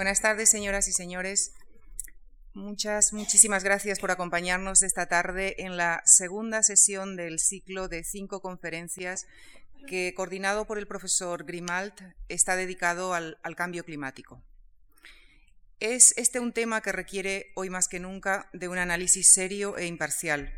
Buenas tardes, señoras y señores. Muchas, muchísimas gracias por acompañarnos esta tarde en la segunda sesión del ciclo de cinco conferencias que, coordinado por el profesor Grimald, está dedicado al, cambio climático. Es este un tema que requiere hoy más que nunca de un análisis serio e imparcial.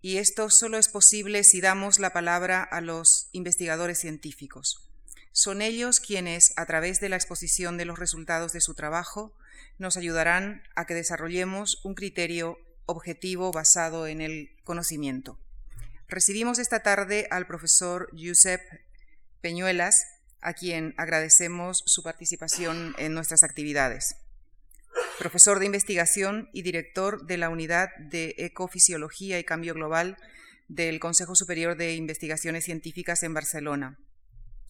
Y esto solo es posible si damos la palabra a los investigadores científicos. Son ellos quienes, a través de la exposición de los resultados de su trabajo, nos ayudarán a que desarrollemos un criterio objetivo basado en el conocimiento. Recibimos esta tarde al profesor Josep Peñuelas, a quien agradecemos su participación en nuestras actividades. Profesor de investigación y director de la Unidad de Ecofisiología y Cambio Global del Consejo Superior de Investigaciones Científicas en Barcelona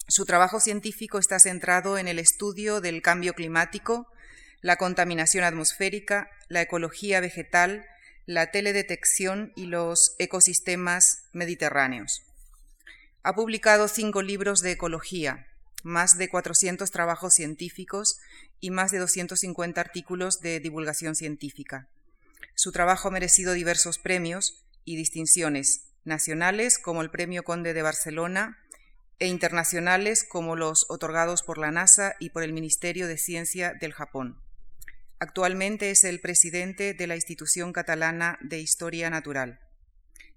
su trabajo científico está centrado en el estudio del cambio climático, la contaminación atmosférica, la ecología vegetal, la teledetección y los ecosistemas mediterráneos. Ha publicado cinco libros de ecología, más de 400 trabajos científicos y más de 250 artículos de divulgación científica. Su trabajo ha merecido diversos premios y distinciones nacionales como el Premio Conde de Barcelona, e internacionales como los otorgados por la NASA y por el Ministerio de Ciencia del Japón. Actualmente es el presidente de la Institución Catalana de Historia Natural.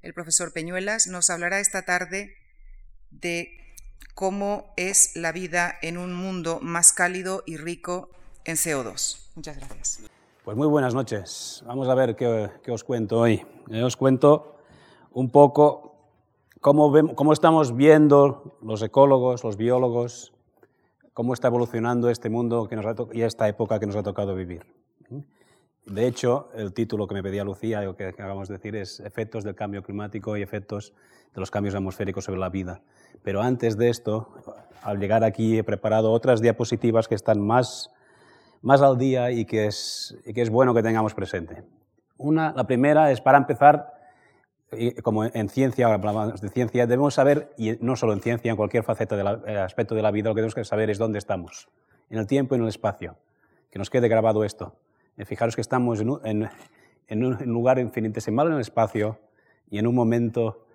El profesor Peñuelas nos hablará esta tarde de cómo es la vida en un mundo más cálido y rico en CO2. Muchas gracias. Pues muy buenas noches. Vamos a ver qué, os cuento hoy. Os cuento un poco cómo, estamos viendo los ecólogos, los biólogos, cómo está evolucionando este mundo que nos y esta época que nos ha tocado vivir. De hecho, el título que me pedía Lucía, lo que acabamos de decir, es Efectos del cambio climático y efectos de los cambios atmosféricos sobre la vida. Pero antes de esto, al llegar aquí he preparado otras diapositivas que están más, más al día y que, es, y que es bueno que tengamos presente. Una, la primera es, para empezar, como en ciencia, hablamos de ciencia, debemos saber, y no solo en ciencia, en cualquier faceta del eh, aspecto de la vida, lo que tenemos que saber es dónde estamos, en el tiempo y en el espacio. Que nos quede grabado esto. Eh, fijaros que estamos en un, en, un lugar infinitesimal en el espacio y en un momento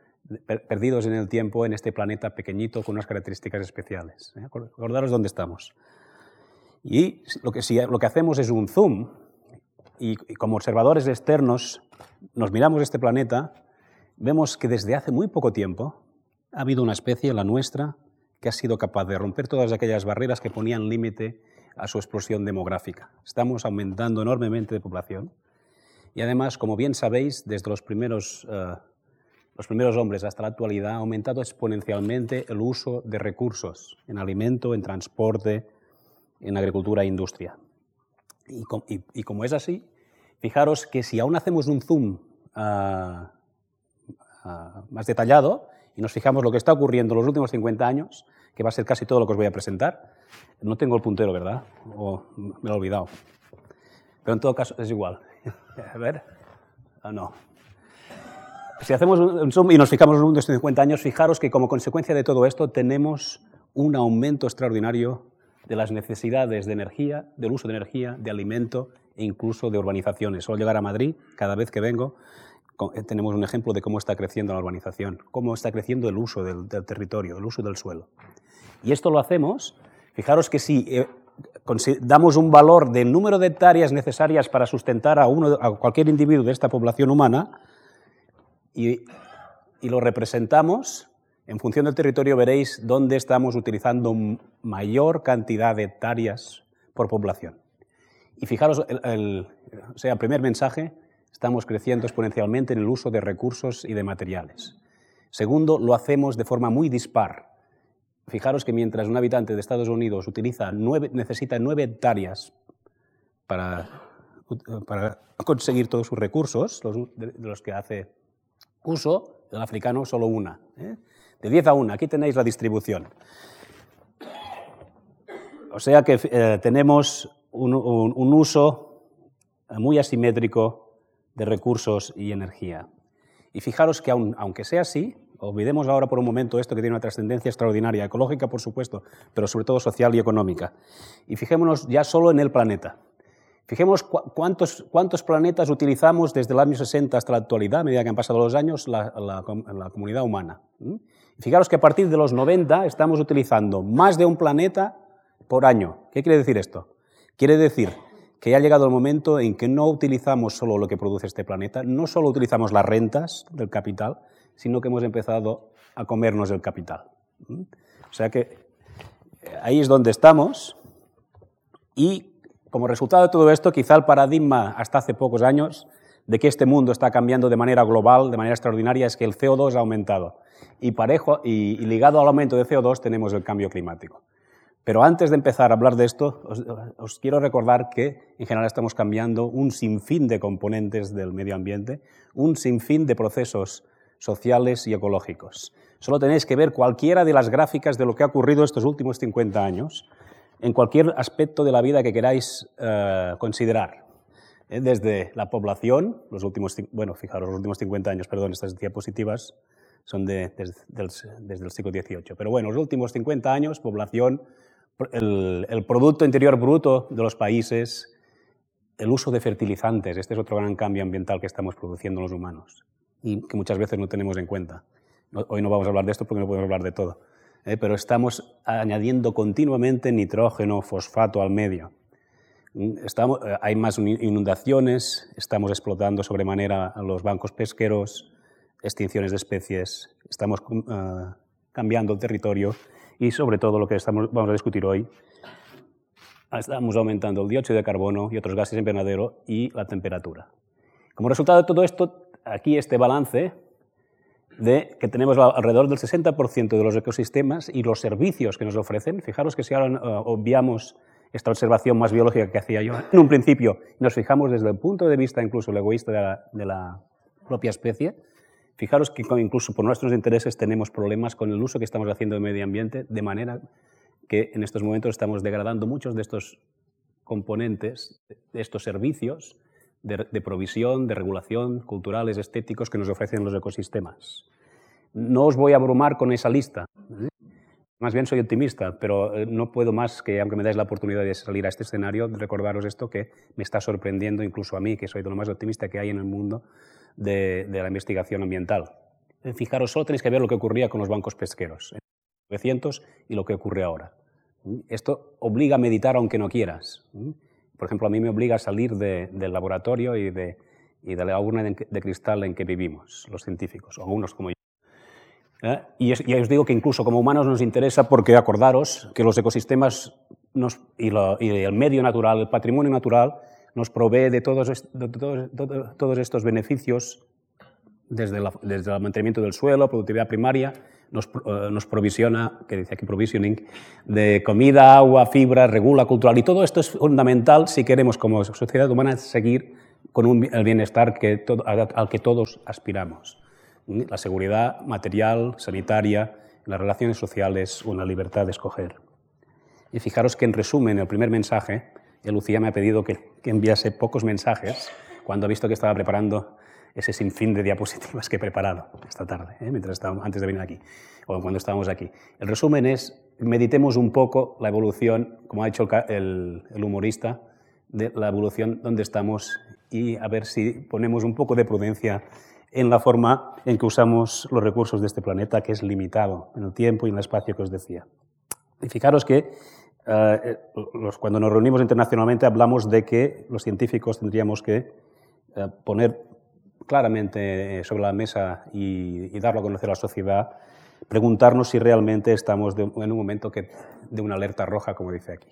perdidos en el tiempo en este planeta pequeñito con unas características especiales. ¿eh? Acordaros dónde estamos. Y lo que, si lo que hacemos es un zoom y como observadores externos nos miramos este planeta vemos que desde hace muy poco tiempo ha habido una especie, la nuestra, que ha sido capaz de romper todas aquellas barreras que ponían límite a su explosión demográfica. Estamos aumentando enormemente de población y además, como bien sabéis, desde los primeros, eh, los primeros hombres hasta la actualidad ha aumentado exponencialmente el uso de recursos en alimento, en transporte, en agricultura e industria. Y, como es así, fijaros que si aún hacemos un zoom a más detallado y nos fijamos lo que está ocurriendo en los últimos 50 años, que va a ser casi todo lo que os voy a presentar. No tengo el puntero, ¿verdad? O me lo he olvidado. Pero en todo caso es igual. A ver. Ah, no. Si hacemos un zoom y nos fijamos en los últimos 50 años, fijaros que como consecuencia de todo esto tenemos un aumento extraordinario de las necesidades de energía, del uso de energía, de alimento e incluso de urbanizaciones. Suelo llegar a Madrid cada vez que vengo tenemos un ejemplo de cómo está creciendo la urbanización, cómo está creciendo el uso del, territorio, el uso del suelo. Y esto lo hacemos, fijaros que si eh, damos un valor del número de hectáreas necesarias para sustentar a, uno, a cualquier individuo de esta población humana y, lo representamos, en función del territorio veréis dónde estamos utilizando mayor cantidad de hectáreas por población. Y fijaros, o sea, primer mensaje, estamos creciendo exponencialmente en el uso de recursos y de materiales. Segundo, lo hacemos de forma muy dispar. Fijaros que mientras un habitante de Estados Unidos utiliza necesita nueve hectáreas para, conseguir todos sus recursos, de, los que hace uso, el africano solo una. ¿eh? De 10 a 1, aquí tenéis la distribución. O sea que eh, tenemos un uso muy asimétrico de recursos y energía. Y fijaros que aunque sea así, Olvidemos ahora por un momento esto que tiene una trascendencia extraordinaria, ecológica por supuesto, pero sobre todo social y económica. Y fijémonos ya solo en el planeta. Fijémonos cuántos, planetas utilizamos desde el año 60 hasta la actualidad, a medida que han pasado los años, la, la, comunidad humana. Fijaros que a partir de los 90 estamos utilizando más de un planeta por año. ¿Qué quiere decir esto? Quiere decir que ya ha llegado el momento en que no utilizamos solo lo que produce este planeta, no solo utilizamos las rentas del capital, sino que hemos empezado a comernos el capital. O sea que eh, ahí es donde estamos y como resultado de todo esto, quizá el paradigma hasta hace pocos años de que este mundo está cambiando de manera global, de manera extraordinaria, es que el CO2 ha aumentado. Y, parejo, y ligado al aumento de CO2 tenemos el cambio climático. Pero antes de empezar a hablar de esto, os, quiero recordar que en general estamos cambiando un sinfín de componentes del medio ambiente, un sinfín de procesos sociales y ecológicos. Solo tenéis que ver cualquiera de las gráficas de lo que ha ocurrido estos últimos 50 años, en cualquier aspecto de la vida que queráis eh, considerar. Eh, desde la población, los últimos, bueno, fijaros, los últimos 50 años, perdón, estas diapositivas son de, desde, desde el siglo XVIII. Pero bueno, los últimos 50 años, población, el, Producto Interior Bruto de los países, el uso de fertilizantes. Este es otro gran cambio ambiental que estamos produciendo los humanos y que muchas veces no tenemos en cuenta. Hoy no vamos a hablar de esto porque no podemos hablar de todo, ¿eh? pero estamos añadiendo continuamente nitrógeno, fosfato al medio. Estamos, eh, hay más inundaciones, estamos explotando sobremanera los bancos pesqueros, extinciones de especies, estamos eh, cambiando el territorio y sobre todo lo que estamos, vamos a discutir hoy, estamos aumentando el dióxido de carbono y otros gases invernadero y la temperatura. Como resultado de todo esto, aquí este balance de que tenemos alrededor del 60% de los ecosistemas y los servicios que nos ofrecen. Fijaros que si ahora uh, obviamos esta observación más biológica que hacía yo en un principio, nos fijamos desde el punto de vista incluso el egoísta de de la propia especie, Fijaros que incluso por nuestros intereses tenemos problemas con el uso que estamos haciendo del medio ambiente, de manera que en estos momentos estamos degradando muchos de estos componentes, de estos servicios de, provisión, de regulación, culturales, estéticos que nos ofrecen los ecosistemas. No os voy a abrumar con esa lista. ¿eh? Más bien soy optimista, pero eh, no puedo más que, aunque me dais la oportunidad de salir a este escenario, recordaros esto que me está sorprendiendo incluso a mí, que soy de lo más optimista que hay en el mundo, de, la investigación ambiental. Eh, fijaros, solo tenéis que ver lo que ocurría con los bancos pesqueros en 1900 y lo que ocurre ahora. ¿Mm? Esto obliga a meditar aunque no quieras. ¿Mm? Por ejemplo, a mí me obliga a salir del laboratorio y de, la urna de, cristal en que vivimos, los científicos, o algunos como yo. ¿Eh? Y, ya os digo que incluso como humanos nos interesa porque acordaros que los ecosistemas y, el medio natural, el patrimonio natural, nos provee de todos, estos beneficios desde, el mantenimiento del suelo, productividad primaria, nos, eh, nos, provisiona, que dice aquí provisioning, de comida, agua, fibra, regula cultural. Y todo esto es fundamental si queremos como sociedad humana seguir con el bienestar que al que todos aspiramos. La seguridad material, sanitaria, las relaciones sociales, una libertad de escoger. Y fijaros que en resumen, el primer mensaje Lucía me ha pedido que, enviase pocos mensajes cuando ha visto que estaba preparando ese sinfín de diapositivas que he preparado esta tarde, ¿eh? mientras estábamos, antes de venir aquí, o cuando estábamos aquí. El resumen es, meditemos un poco la evolución, como ha dicho el, el humorista, de la evolución donde estamos y a ver si ponemos un poco de prudencia en la forma en que usamos los recursos de este planeta, que es limitado en el tiempo y en el espacio que os decía. Y fijaros que eh, eh, cuando nos reunimos internacionalmente hablamos de que los científicos tendríamos que eh, poner claramente sobre la mesa y, darlo a conocer a la sociedad, preguntarnos si realmente estamos en un momento que, de una alerta roja, como dice aquí.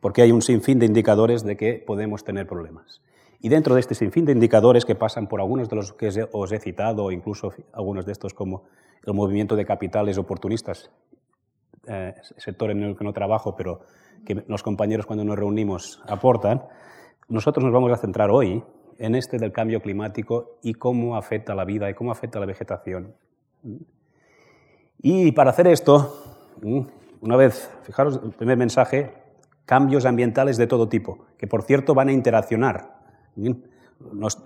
Porque hay un sinfín de indicadores de que podemos tener problemas. Y dentro de este sinfín de indicadores que pasan por algunos de los que os he citado, incluso algunos de estos como el movimiento de capitales oportunistas eh, sector en el que no trabajo, pero que los compañeros cuando nos reunimos aportan, nosotros nos vamos a centrar hoy en este del cambio climático y cómo afecta la vida y cómo afecta la vegetación. Y para hacer esto, una vez, fijaros, el primer mensaje, cambios ambientales de todo tipo, que por cierto van a interaccionar.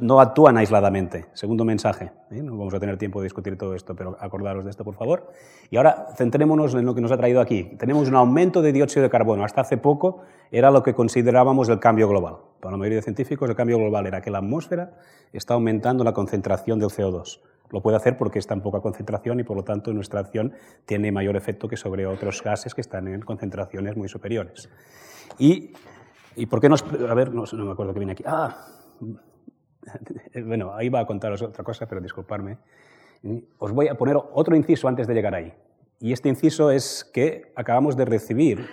No, actúan aisladamente. Segundo mensaje. ¿eh? No vamos a tener tiempo de discutir todo esto, pero acordaros de esto, por favor. Y ahora centrémonos en lo que nos ha traído aquí. Tenemos un aumento de dióxido de carbono. Hasta hace poco era lo que considerábamos el cambio global. Para la mayoría de científicos, el cambio global era que la atmósfera está aumentando la concentración del CO2. Lo puede hacer porque está en poca concentración y por lo tanto nuestra acción tiene mayor efecto que sobre otros gases que están en concentraciones muy superiores. ¿Y, por qué nos.? A ver, no, no me acuerdo qué viene aquí. Ah, bueno, ahí va a contaros otra cosa, pero disculparme. Os voy a poner otro inciso antes de llegar ahí. Y este inciso es que acabamos de recibir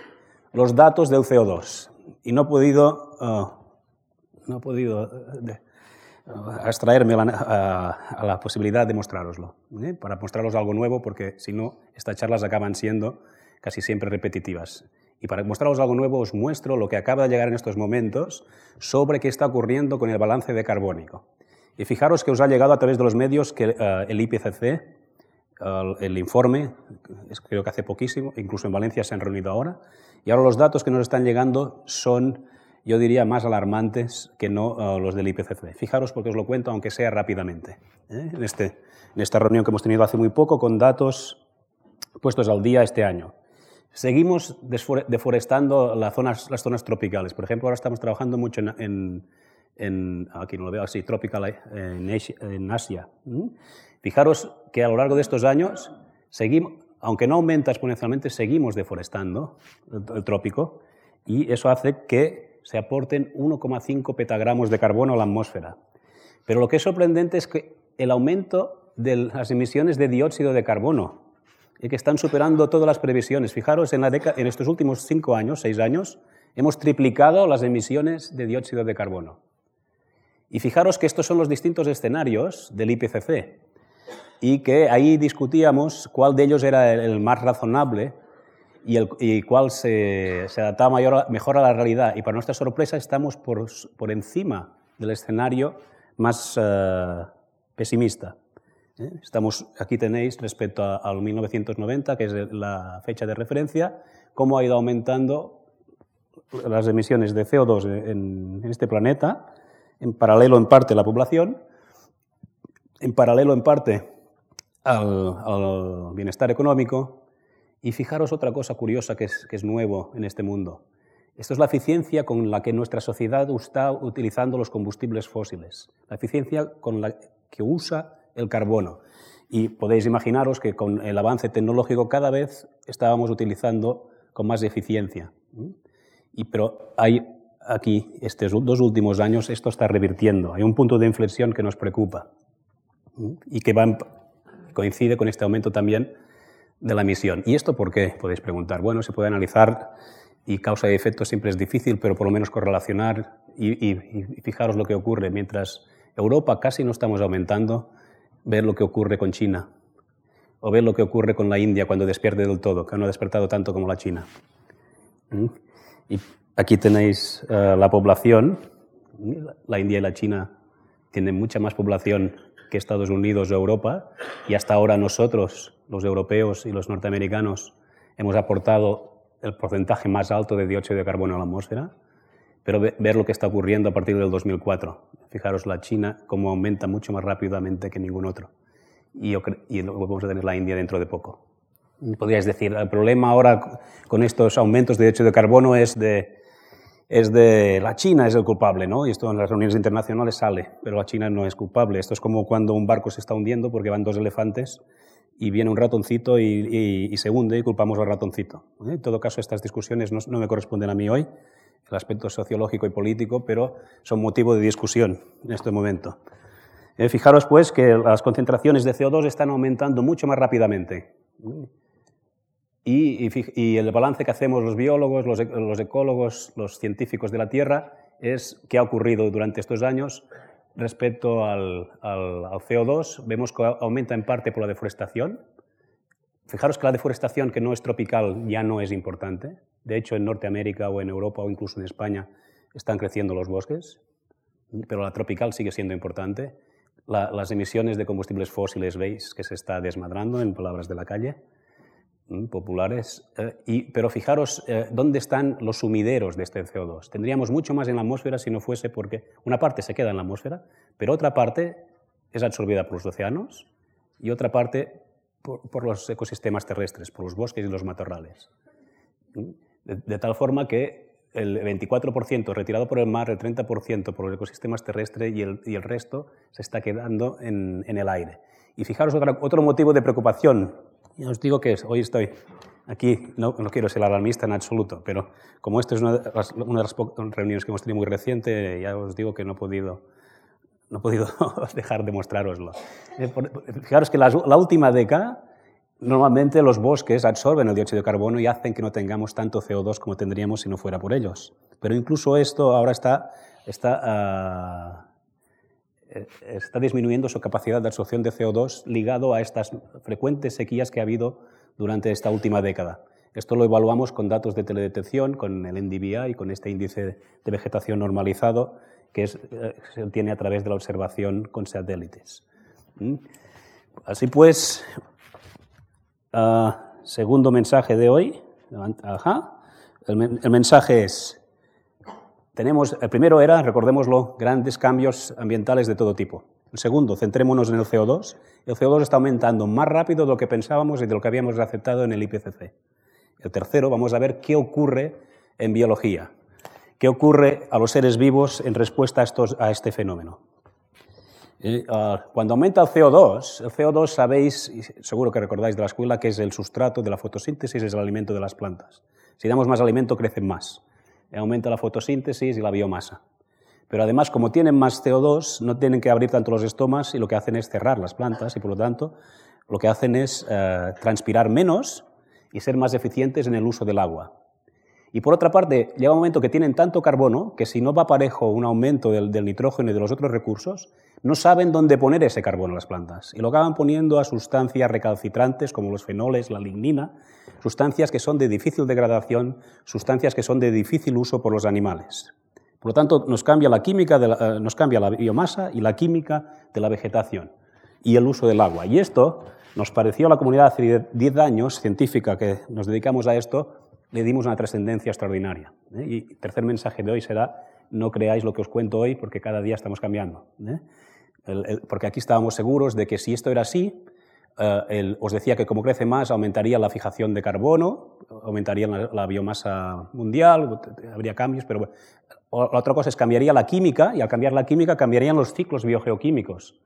los datos del CO2 y no he podido, uh, no he podido uh, extraerme a, la posibilidad de mostraroslo, ¿eh? para mostraros algo nuevo, porque si no, estas charlas acaban siendo casi siempre repetitivas. Y para mostraros algo nuevo os muestro lo que acaba de llegar en estos momentos sobre qué está ocurriendo con el balance de carbónico. Y fijaros que os ha llegado a través de los medios que eh, el IPCC, el informe, creo que hace poquísimo, incluso en Valencia se han reunido ahora, y ahora los datos que nos están llegando son, yo diría, más alarmantes que no eh, los del IPCC. Fijaros porque os lo cuento, aunque sea rápidamente, ¿eh? este, en esta reunión que hemos tenido hace muy poco con datos puestos al día este año. Seguimos deforestando las zonas, tropicales. Por ejemplo, ahora estamos trabajando mucho en, aquí no lo veo así, tropical eh, en Asia. Fijaros que a lo largo de estos años, aunque no aumenta exponencialmente, seguimos deforestando el, trópico y eso hace que se aporten 1,5 petagramos de carbono a la atmósfera. Pero lo que es sorprendente es que el aumento de las emisiones de dióxido de carbono y que están superando todas las previsiones. Fijaros, en, la en estos últimos cinco años, seis años, hemos triplicado las emisiones de dióxido de carbono. Y fijaros que estos son los distintos escenarios del IPCC y que ahí discutíamos cuál de ellos era el más razonable y, el, y cuál se, se adaptaba mayor, mejor a la realidad. Y para nuestra sorpresa estamos por, por encima del escenario más uh, pesimista. ¿Eh? Estamos, aquí tenéis, respecto al 1990, que es la fecha de referencia, cómo ha ido aumentando las emisiones de CO2 en, este planeta, en paralelo en parte la población, en paralelo en parte al, bienestar económico. Y fijaros otra cosa curiosa que es, que es nuevo en este mundo. Esto es la eficiencia con la que nuestra sociedad está utilizando los combustibles fósiles, la eficiencia con la que usa el carbono. Y podéis imaginaros que con el avance tecnológico cada vez estábamos utilizando con más eficiencia. Y, pero hay aquí, estos dos últimos años, esto está revirtiendo. Hay un punto de inflexión que nos preocupa y que va coincide con este aumento también de la emisión. ¿Y esto por qué? Podéis preguntar. Bueno, se puede analizar y causa y efecto siempre es difícil, pero por lo menos correlacionar y, y fijaros lo que ocurre. Mientras Europa casi no estamos aumentando, ver lo que ocurre con China o ver lo que ocurre con la India cuando despierte del todo, que no ha despertado tanto como la China. ¿Mm? Y aquí tenéis eh, la población. La India y la China tienen mucha más población que Estados Unidos o Europa y hasta ahora nosotros, los europeos y los norteamericanos, hemos aportado el porcentaje más alto de dióxido de carbono a la atmósfera pero ver lo que está ocurriendo a partir del 2004. Fijaros la China cómo aumenta mucho más rápidamente que ningún otro. Y, y vamos a tener la India dentro de poco. Podríais decir, el problema ahora con estos aumentos de dióxido de carbono es de, es de la China es el culpable, ¿no? Y esto en las reuniones internacionales sale, pero la China no es culpable. Esto es como cuando un barco se está hundiendo porque van dos elefantes y viene un ratoncito y, se hunde y culpamos al ratoncito. ¿eh? En todo caso, estas discusiones no me corresponden a mí hoy el aspecto sociológico y político, pero son motivo de discusión en este momento. Eh, fijaros, pues, que las concentraciones de CO2 están aumentando mucho más rápidamente. Y, el balance que hacemos los biólogos, los, ecólogos, los científicos de la Tierra es qué ha ocurrido durante estos años respecto al, al CO2. Vemos que aumenta en parte por la deforestación. Fijaros que la deforestación que no es tropical ya no es importante. De hecho, en Norteamérica o en Europa o incluso en España están creciendo los bosques, pero la tropical sigue siendo importante. las emisiones de combustibles fósiles, veis que se está desmadrando, en palabras de la calle. populares. y, pero fijaros dónde están los sumideros de este CO2. Tendríamos mucho más en la atmósfera si no fuese porque una parte se queda en la atmósfera, pero otra parte es absorbida por los océanos y otra parte por, los ecosistemas terrestres, por los bosques y los matorrales. De, tal forma que el 24% retirado por el mar, el 30% por los ecosistemas terrestres y el, y el resto se está quedando en, en, el aire. Y fijaros otro motivo de preocupación. Ya os digo que hoy estoy aquí, no, no, quiero ser alarmista en absoluto, pero como esta es una de, las, una de las reuniones que hemos tenido muy reciente, ya os digo que no he podido no he podido dejar de mostraroslo. Eh, fijaros que la, última década, normalmente los bosques absorben el dióxido de carbono y hacen que no tengamos tanto CO2 como tendríamos si no fuera por ellos. Pero incluso esto ahora está, está, uh, está disminuyendo su capacidad de absorción de CO2 ligado a estas frecuentes sequías que ha habido durante esta última década. Esto lo evaluamos con datos de teledetección, con el NDVI y con este índice de vegetación normalizado que eh, se obtiene a través de la observación con satélites. ¿Mm? Así pues, ah, segundo mensaje de hoy. El, mensaje es, tenemos, el primero era, recordémoslo, grandes cambios ambientales de todo tipo. El segundo, centrémonos en el CO2. El CO2 está aumentando más rápido de lo que pensábamos y de lo que habíamos aceptado en el IPCC. El tercero, vamos a ver qué ocurre en biología. ¿Qué ocurre a los seres vivos en respuesta a, estos, a este fenómeno? Eh, ah, cuando aumenta el CO2, el CO2 sabéis, seguro que recordáis de la escuela, que es el sustrato de la fotosíntesis, es el alimento de las plantas. Si damos más alimento, crecen más. Aumenta la fotosíntesis y la biomasa. Pero además, como tienen más CO2, no tienen que abrir tanto los estomas y lo que hacen es cerrar las plantas y por lo tanto lo que hacen es eh, transpirar menos y ser más eficientes en el uso del agua. Y por otra parte, llega un momento que tienen tanto carbono que si no va parejo un aumento del, nitrógeno y de los otros recursos, no saben dónde poner ese carbono las plantas. Y lo acaban poniendo a sustancias recalcitrantes como los fenoles, la lignina, sustancias que son de difícil degradación, sustancias que son de difícil uso por los animales. Por lo tanto, nos cambia la química, eh, nos cambia la biomasa y la química de la vegetación y el uso del agua. Y esto nos pareció a la comunidad hace 10 años científica que nos dedicamos a esto le dimos una trascendencia extraordinaria. ¿eh? Y tercer mensaje de hoy será, no creáis lo que os cuento hoy porque cada día estamos cambiando. ¿eh? porque aquí estábamos seguros de que si esto era así, eh, os decía que como crece más aumentaría la fijación de carbono, aumentaría la, biomasa mundial, habría cambios, pero la otra cosa es cambiaría la química y al cambiar la química cambiarían los ciclos biogeoquímicos.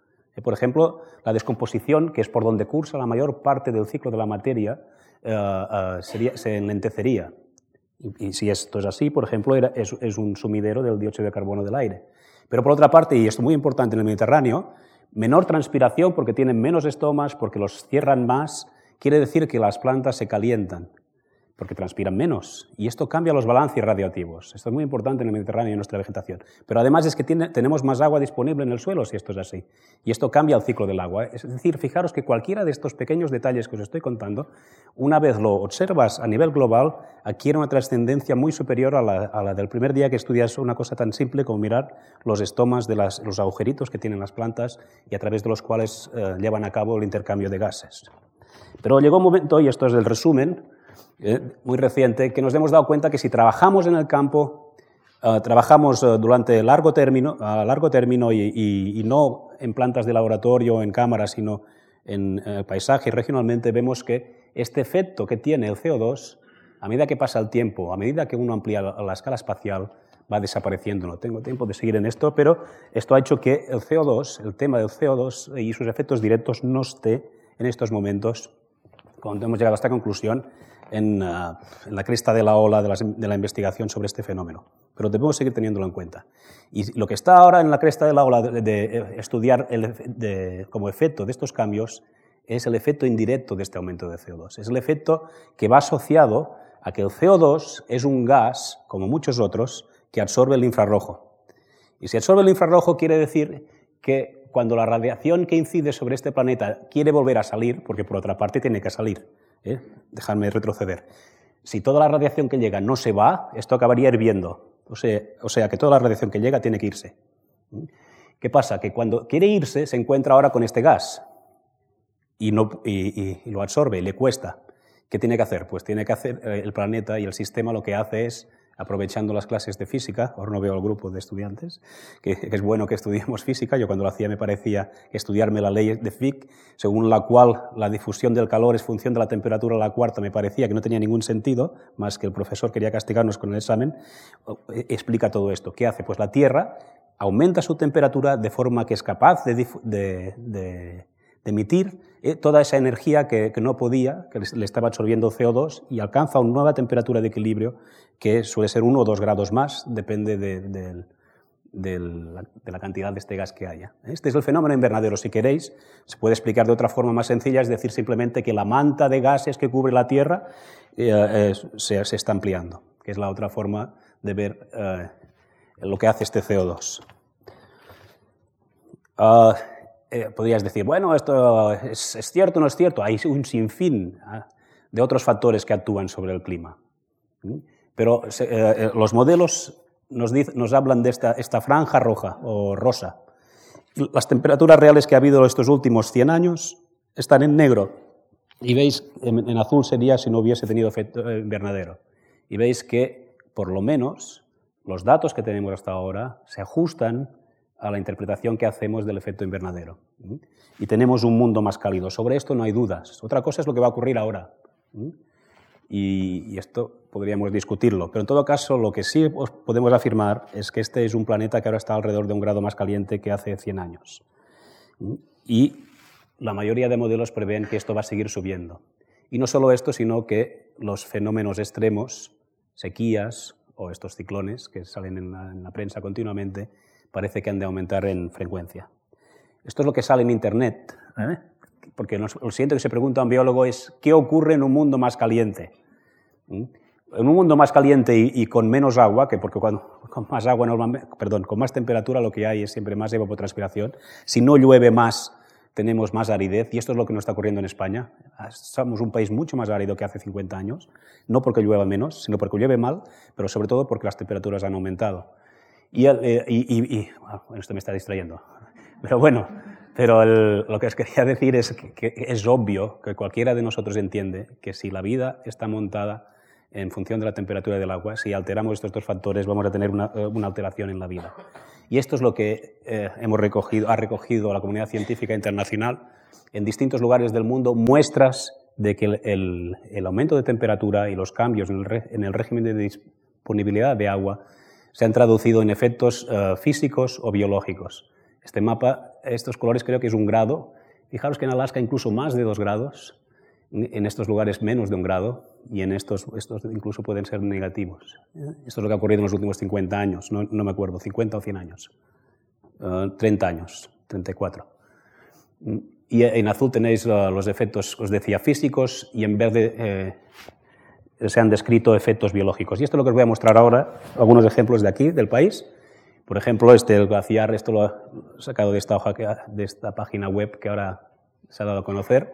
Por ejemplo, la descomposición, que es por donde cursa la mayor parte del ciclo de la materia, eh, sería, se enlentecería. Y, si esto es así, por ejemplo, es, es, un sumidero del dióxido de carbono del aire. Pero por otra parte, y esto es muy importante en el Mediterráneo, menor transpiración porque tienen menos estomas, porque los cierran más, quiere decir que las plantas se calientan porque transpiran menos. Y esto cambia los balances radioactivos. Esto es muy importante en el Mediterráneo y en nuestra vegetación. Pero además es que tenemos más agua disponible en el suelo si esto es así. Y esto cambia el ciclo del agua. Es decir, fijaros que cualquiera de estos pequeños detalles que os estoy contando, una vez lo observas a nivel global, adquiere una trascendencia muy superior a la, del primer día que estudias una cosa tan simple como mirar los estomas de los agujeritos que tienen las plantas y a través de los cuales eh, llevan a cabo el intercambio de gases. Pero llegó un momento, y esto es el resumen, eh, muy reciente, que nos hemos dado cuenta que si trabajamos en el campo, eh, trabajamos eh, durante largo término, a largo término y, no en plantas de laboratorio, en cámaras, sino en paisaje y regionalmente, vemos que este efecto que tiene el CO2, a medida que pasa el tiempo, a medida que uno amplía la escala espacial, va desapareciendo. No tengo tiempo de seguir en esto, pero esto ha hecho que el CO2, el tema del CO2 y sus efectos directos no esté en estos momentos, cuando hemos llegado a esta conclusión, en, ah, en la cresta de la ola de la, investigación sobre este fenómeno, pero debemos seguir teniéndolo en cuenta. Y lo que está ahora en la cresta de la ola de, eh, estudiar como efecto de estos cambios es el efecto indirecto de este aumento de CO2. Es el efecto que va asociado a que el CO2 es un gas, como muchos otros, que absorbe el infrarrojo. Y si absorbe el infrarrojo quiere decir que cuando la radiación que incide sobre este planeta quiere volver a salir, porque por otra parte tiene que salir, ¿eh? Retroceder. Si toda la radiación que llega no se va, esto acabaría hirviendo. O sea, que toda la radiación que llega tiene que irse. ¿Qué pasa? Que cuando quiere irse se encuentra ahora con este gas y, no, y, lo absorbe, le cuesta. ¿Qué tiene que hacer? Pues tiene que hacer eh, el planeta y el sistema lo que hace es aprovechando las clases de física, ahora no veo al grupo de estudiantes, que, es bueno que estudiemos física, yo cuando lo hacía me parecía estudiarme la ley de Fick, según la cual la difusión del calor es función de la temperatura a la cuarta, me parecía que no tenía ningún sentido, más que el profesor quería castigarnos con el examen, explica todo esto. ¿Qué hace? Pues la Tierra aumenta su temperatura de forma que es capaz de, emitir eh, toda esa energía que, no podía, que le estaba absorbiendo CO2 y alcanza una nueva temperatura de equilibrio que suele ser uno o dos grados más, depende de, la, cantidad de este gas que haya. Este es el fenómeno invernadero. Si queréis, se puede explicar de otra forma más sencilla, es decir, simplemente que la manta de gases que cubre la Tierra eh, se, está ampliando, que es la otra forma de ver eh, lo que hace este CO2. Ah, eh, podrías decir, bueno, esto es, cierto o no es cierto, hay un sinfín ah, de otros factores que actúan sobre el clima. Pero eh, eh, los modelos nos, nos, hablan de esta, esta franja roja o rosa. Las temperaturas reales que ha habido estos últimos 100 años están en negro. Y veis, en, en azul sería si no hubiese tenido efecto invernadero. Y veis que, por lo menos, los datos que tenemos hasta ahora se ajustan a la interpretación que hacemos del efecto invernadero. Y tenemos un mundo más cálido. Sobre esto no hay dudas. Otra cosa es lo que va a ocurrir ahora. Y, esto podríamos discutirlo. Pero en todo caso, lo que sí podemos afirmar es que este es un planeta que ahora está alrededor de un grado más caliente que hace 100 años. Y la mayoría de modelos prevén que esto va a seguir subiendo. Y no solo esto, sino que los fenómenos extremos, sequías, o estos ciclones que salen en la, prensa continuamente, parece que han de aumentar en frecuencia. Esto es lo que sale en Internet, ¿eh? porque lo siguiente que se pregunta a un biólogo es ¿qué ocurre en un mundo más caliente? ¿Mm? En un mundo más caliente y, con menos agua, que porque cuando, con más agua perdón, con más temperatura lo que hay es siempre más evapotranspiración. Si no llueve más, tenemos más aridez y esto es lo que nos está ocurriendo en España. Somos un país mucho más árido que hace 50 años, no porque llueva menos, sino porque llueve mal, pero sobre todo porque las temperaturas han aumentado. Y, eh, esto me está distrayendo. Pero bueno, pero lo que os quería decir es que, es obvio que cualquiera de nosotros entiende que si la vida está montada en función de la temperatura del agua, si alteramos estos dos factores vamos a tener una, eh, alteración en la vida. Y esto es lo que eh, hemos recogido, ha recogido la comunidad científica internacional en distintos lugares del mundo, muestras de que el, aumento de temperatura y los cambios en el, régimen de disponibilidad de agua se han traducido en efectos eh, físicos o biológicos. Este mapa, estos colores creo que es un grado. Fijaros que en Alaska incluso más de dos grados, en estos lugares menos de un grado, y en estos, estos incluso pueden ser negativos. Esto es lo que ha ocurrido en los últimos 50 años, no, no me acuerdo, 50 o 100 años. 30 eh, años, 34. Y en azul tenéis uh, los efectos, os decía, físicos y en verde eh, se han descrito efectos biológicos. Y esto es lo que os voy a mostrar ahora, algunos ejemplos de aquí, del país. Por ejemplo, este, el glaciar, esto lo he sacado de esta, hoja de esta página web que ahora se ha dado a conocer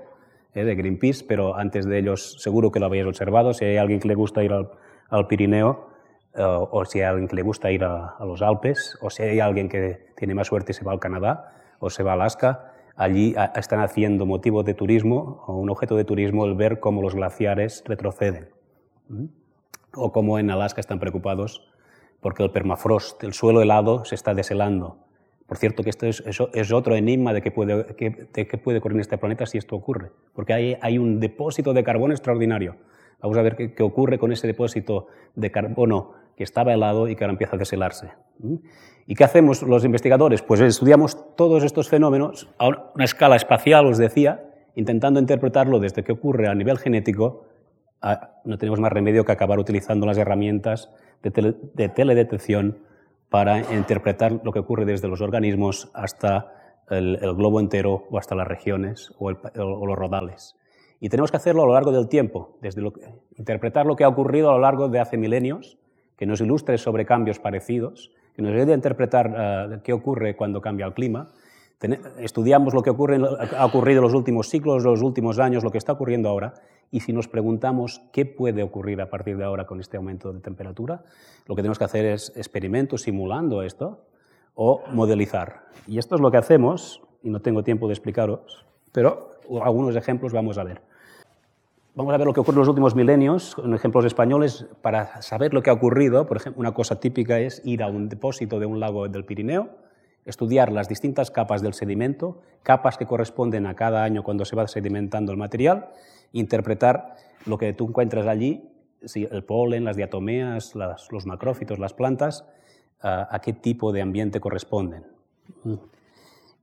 eh, de Greenpeace, pero antes de ellos seguro que lo habéis observado. Si hay alguien que le gusta ir al, Pirineo, eh, o si hay alguien que le gusta ir a, los Alpes, o si hay alguien que tiene más suerte y se va al Canadá, o se va a Alaska, allí están haciendo motivo de turismo, o un objeto de turismo, el ver cómo los glaciares retroceden. O cómo en Alaska están preocupados porque el permafrost, el suelo helado, se está deshelando por cierto, que esto es, otro enigma de qué puede, puede ocurrir en este planeta si esto ocurre, porque hay, hay un depósito de carbono extraordinario. Vamos a ver qué, ocurre con ese depósito de carbono que estaba helado y que ahora empieza a deshelarse. ¿Y qué hacemos los investigadores? Pues estudiamos todos estos fenómenos a una escala espacial, os decía, intentando interpretarlo desde qué ocurre a nivel genético. No tenemos más remedio que acabar utilizando las herramientas de, de teledetección para interpretar lo que ocurre desde los organismos hasta el, globo entero o hasta las regiones o, los rodales. Y tenemos que hacerlo a lo largo del tiempo, desde interpretar lo que ha ocurrido a lo largo de hace milenios, que nos ilustre sobre cambios parecidos, que nos ayude a interpretar eh, qué ocurre cuando cambia el clima. estudiamos lo que ocurre, ha ocurrido en los últimos siglos, los últimos años, lo que está ocurriendo ahora, y si nos preguntamos qué puede ocurrir a partir de ahora con este aumento de temperatura, lo que tenemos que hacer es experimentos simulando esto o modelizar. Y esto es lo que hacemos, y no tengo tiempo de explicaros, pero algunos ejemplos vamos a ver. vamos a ver lo que ocurre en los últimos milenios, con ejemplos españoles, para saber lo que ha ocurrido. Por ejemplo, una cosa típica es ir a un depósito de un lago del Pirineo, estudiar las distintas capas del sedimento, capas que corresponden a cada año cuando se va sedimentando el material, interpretar lo que tú encuentras allí, el polen, las diatomeas, los macrófitos, las plantas, a, qué tipo de ambiente corresponden.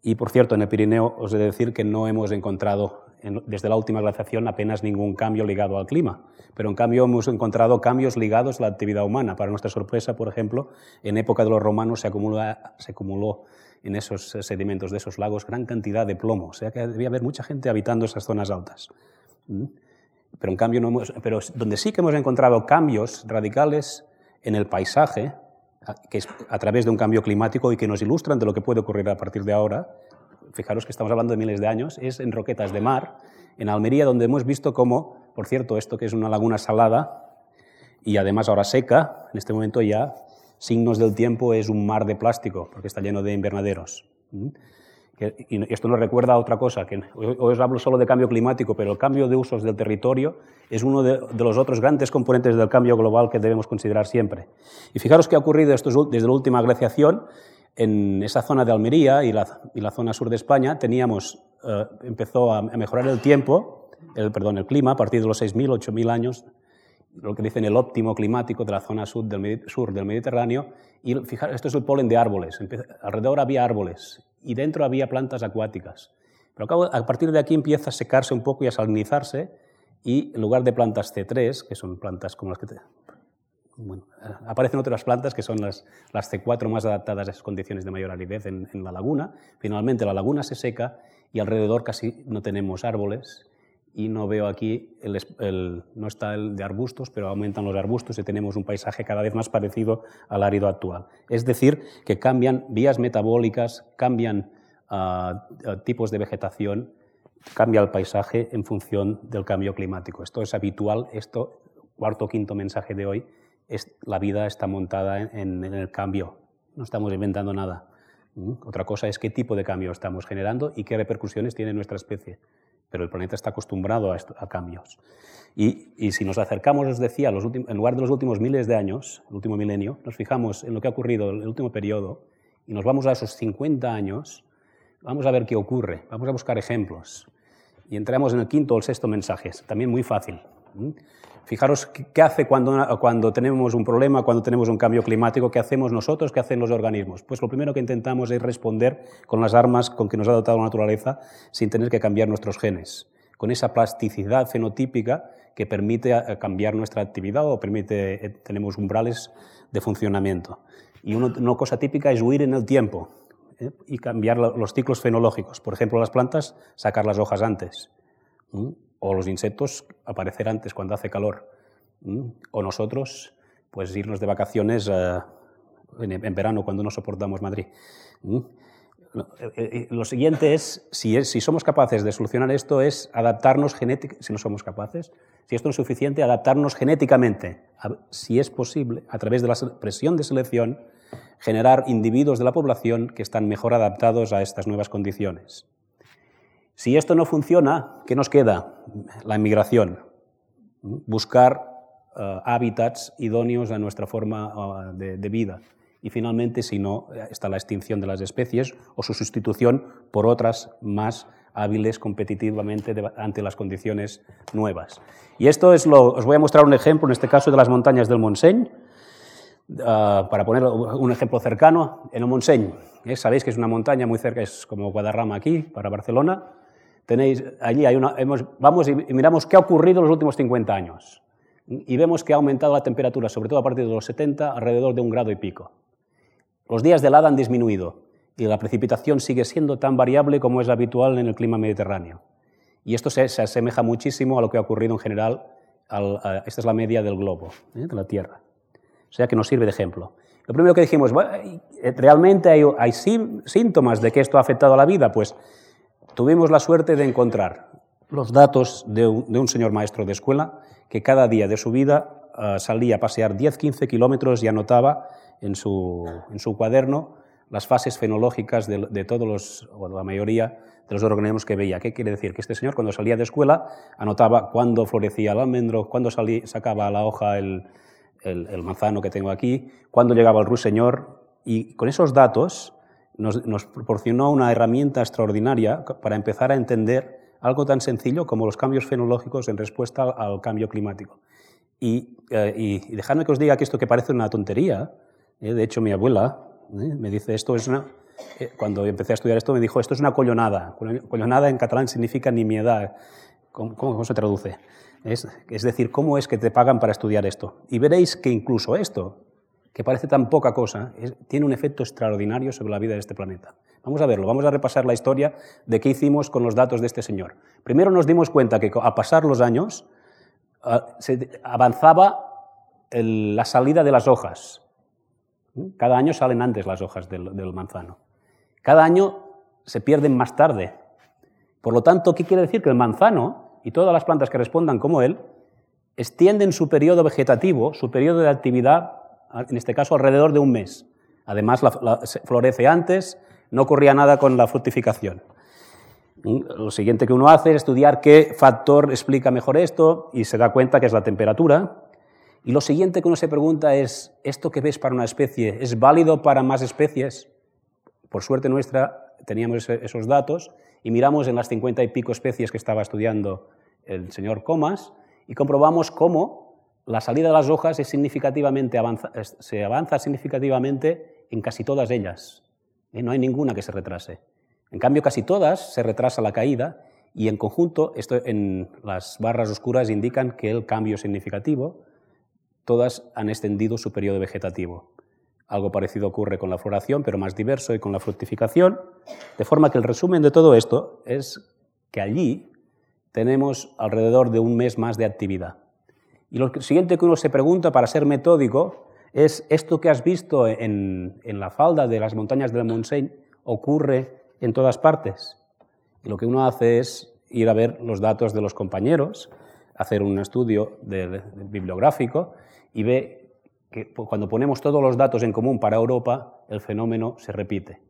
Y por cierto, en el Pirineo os he de decir que no hemos encontrado desde la última glaciación apenas ningún cambio ligado al clima, pero en cambio hemos encontrado cambios ligados a la actividad humana. Para nuestra sorpresa, por ejemplo, en época de los romanos se, acumuló en esos sedimentos de esos lagos gran cantidad de plomo, o sea que debía haber mucha gente habitando esas zonas altas. Pero en cambio, pero donde sí que hemos encontrado cambios radicales en el paisaje, que es a través de un cambio climático y que nos ilustran de lo que puede ocurrir a partir de ahora, fijaros que estamos hablando de miles de años, es en roquetas de mar, en Almería, donde hemos visto cómo, por cierto, esto que es una laguna salada y además ahora seca, en este momento ya signos del tiempo es un mar de plástico, porque está lleno de invernaderos. Y esto nos recuerda a otra cosa, que hoy os hablo solo de cambio climático, pero el cambio de usos del territorio es uno de, los otros grandes componentes del cambio global que debemos considerar siempre. Y fijaros qué ha ocurrido desde la última glaciación. En esa zona de Almería y la, zona sur de España teníamos, eh, empezó a mejorar el tiempo, el, perdón, el clima a partir de los 6.000, 8.000 años, lo que dicen el óptimo climático de la zona sur del, sur del Mediterráneo. Y fijaros, esto es el polen de árboles. alrededor había árboles y dentro había plantas acuáticas. Pero a partir de aquí empieza a secarse un poco y a salinizarse y en lugar de plantas C3, que son plantas como las que... Bueno, aparecen otras plantas que son las, las, C4 más adaptadas a esas condiciones de mayor aridez en la laguna. Finalmente la laguna se seca y alrededor casi no tenemos árboles y no veo aquí, el, no está el de arbustos, pero aumentan los arbustos y tenemos un paisaje cada vez más parecido al árido actual. Es decir, que cambian vías metabólicas, cambian ah, ah, tipos de vegetación, cambia el paisaje en función del cambio climático. Esto es habitual, esto, cuarto o quinto mensaje de hoy, es, la vida está montada en, el cambio, no estamos inventando nada. ¿Mm? Otra cosa es qué tipo de cambio estamos generando y qué repercusiones tiene nuestra especie pero el planeta está acostumbrado a, cambios. Y, si nos acercamos, os decía, en lugar de los últimos miles de años, el último milenio, nos fijamos en lo que ha ocurrido en el último periodo y nos vamos a esos 50 años, vamos a ver qué ocurre, vamos a buscar ejemplos. Y entramos en el quinto o el sexto mensaje, también muy fácil. Fijaros qué hace cuando, cuando tenemos un problema, cuando tenemos un cambio climático, qué hacemos nosotros, qué hacen los organismos. Pues lo primero que intentamos es responder con las armas con que nos ha dotado la naturaleza sin tener que cambiar nuestros genes, con esa plasticidad fenotípica que permite eh, cambiar nuestra actividad o permite, eh, tenemos umbrales de funcionamiento. Y una cosa típica es huir en el tiempo ¿eh? y cambiar los ciclos fenológicos. Por ejemplo, las plantas, sacar las hojas antes o los insectos aparecer antes cuando hace calor, o nosotros pues irnos de vacaciones eh, en, verano cuando no soportamos Madrid. Eh, eh, lo siguiente es si, somos capaces de solucionar esto, es adaptarnos genéticamente, si no somos capaces, si esto no es suficiente, adaptarnos genéticamente, si es posible, a través de la presión de selección, generar individuos de la población que están mejor adaptados a estas nuevas condiciones. Si esto no funciona, ¿qué nos queda? La inmigración. Buscar eh, hábitats idóneos a nuestra forma eh, de, vida. Y finalmente, si no, está la extinción de las especies o su sustitución por otras más hábiles competitivamente ante las condiciones nuevas. Y esto es lo, os voy a mostrar un ejemplo, en este caso de las montañas del Montseny, eh, para poner un ejemplo cercano, en el Montseny, sabéis que es una montaña muy cerca, es como Guadarrama aquí, para Barcelona, Tenéis, allí hay una, vamos y, miramos qué ha ocurrido en los últimos 50 años. Y vemos que ha aumentado la temperatura, sobre todo a partir de los 70, alrededor de un grado y pico. Los días de helada han disminuido y la precipitación sigue siendo tan variable como es habitual en el clima mediterráneo. Y esto se, asemeja muchísimo a lo que ha ocurrido en general. esta es la media del globo, ¿eh? de la Tierra. O sea que nos sirve de ejemplo. Lo primero que dijimos, ¿realmente hay, hay síntomas de que esto ha afectado a la vida? Pues tuvimos la suerte de encontrar los datos de un, señor maestro de escuela que cada día de su vida ah, salía a pasear 10-15 kilómetros y anotaba en su, en su cuaderno las fases fenológicas de, todos los, o la mayoría de los organismos que veía. ¿Qué quiere decir? Que este señor cuando salía de escuela anotaba cuándo florecía el almendro, cuándo salía, sacaba la hoja el, el, manzano que tengo aquí, cuándo llegaba el ruiseñor, y con esos datos nos, proporcionó una herramienta extraordinaria para empezar a entender algo tan sencillo como los cambios fenológicos en respuesta al, cambio climático. Y, eh, y, dejadme que os diga que esto que parece una tontería, eh, de hecho mi abuela eh, me dice esto es una, cuando empecé a estudiar esto me dijo esto es una collonada. Collonada en catalán significa nimiedad. ¿Cómo, cómo se traduce? Es decir, ¿cómo es que te pagan para estudiar esto? Y veréis que incluso esto, que parece tan poca cosa, tiene un efecto extraordinario sobre la vida de este planeta. Vamos a verlo, vamos a repasar la historia de qué hicimos con los datos de este señor. Primero nos dimos cuenta que a pasar los años avanzaba la salida de las hojas. Cada año salen antes las hojas del, del manzano. Cada año se pierden más tarde. Por lo tanto, ¿qué quiere decir? Que el manzano y todas las plantas que respondan como él extienden su periodo vegetativo, su periodo de actividad en este caso alrededor de un mes. Además, florece antes, no ocurría nada con la fructificación. Mm, lo siguiente que uno hace es estudiar qué factor explica mejor esto y se da cuenta que es la temperatura. Y lo siguiente que uno se pregunta es, ¿esto que ves para una especie es válido para más especies? Por suerte nuestra teníamos esos datos y miramos en las cincuenta y pico especies que estaba estudiando el señor Comas y comprobamos cómo la salida de las hojas se avanza significativamente en casi todas ellas. ¿eh? No hay ninguna que se retrase. En cambio, casi todas se retrasa la caída y en conjunto, en las barras oscuras indican que el cambio es significativo. Todas han extendido su periodo vegetativo. Algo parecido ocurre con la floración, pero más diverso, y con la fructificación. De forma que el resumen de todo esto es que allí tenemos alrededor de un mes más de actividad. Y lo siguiente que uno se pregunta para ser metódico es, ¿esto que has visto en, la falda de las montañas del Montseny ocurre en todas partes? Y lo que uno hace es ir a ver los datos de los compañeros, hacer un estudio bibliográfico y ve que cuando ponemos todos los datos en común para Europa, el fenómeno se repite.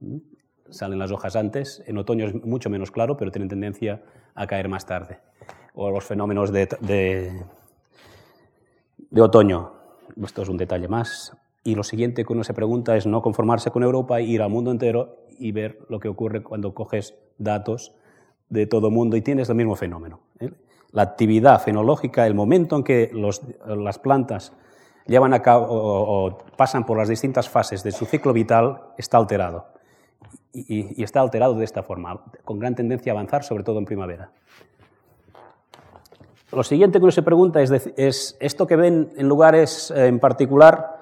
¿Mm? Salen las hojas antes, en otoño es mucho menos claro, pero tienen tendencia a caer más tarde. O los fenómenos de de otoño. Esto es un detalle más. Y lo siguiente que uno se pregunta es no conformarse con Europa, ir al mundo entero y ver lo que ocurre cuando coges datos de todo el mundo y tienes el mismo fenómeno. ¿eh? La actividad fenológica, el momento en que las plantas llevan a cabo o, pasan por las distintas fases de su ciclo vital, está alterado. y está alterado de esta forma, con gran tendencia a avanzar, sobre todo en primavera. Lo siguiente que uno se pregunta es, ¿esto que ven en lugares eh, en particular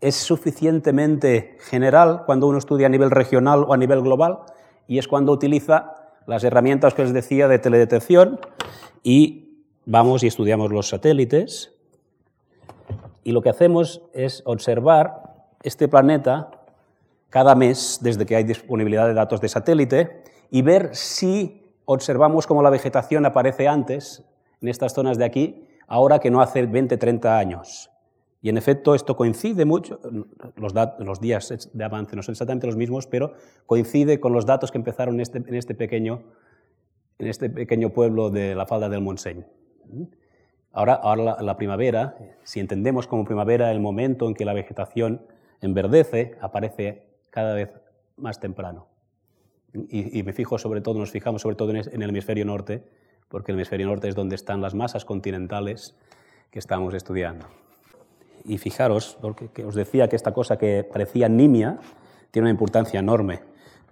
es suficientemente general cuando uno estudia a nivel regional o a nivel global? Y es cuando utiliza las herramientas que les decía de teledetección y vamos y estudiamos los satélites. Y lo que hacemos es observar este planeta cada mes desde que hay disponibilidad de datos de satélite y ver si observamos cómo la vegetación aparece antes en estas zonas de aquí ahora que no hace 20, 30 años. Y en efecto esto coincide mucho, los, días de avance no son exactamente los mismos, pero coincide con los datos que empezaron en este, este, este pequeño pueblo de la falda del Montseny. Ahora, ahora la, primavera, si entendemos como primavera el momento en que la vegetación enverdece, aparece cada vez más temprano. Y, y me fijo sobre todo, nos fijamos sobre todo en el hemisferio norte, porque el hemisferio norte es donde están las masas continentales que estamos estudiando. Y fijaros, porque os decía que esta cosa que parecía nimia tiene una importancia enorme,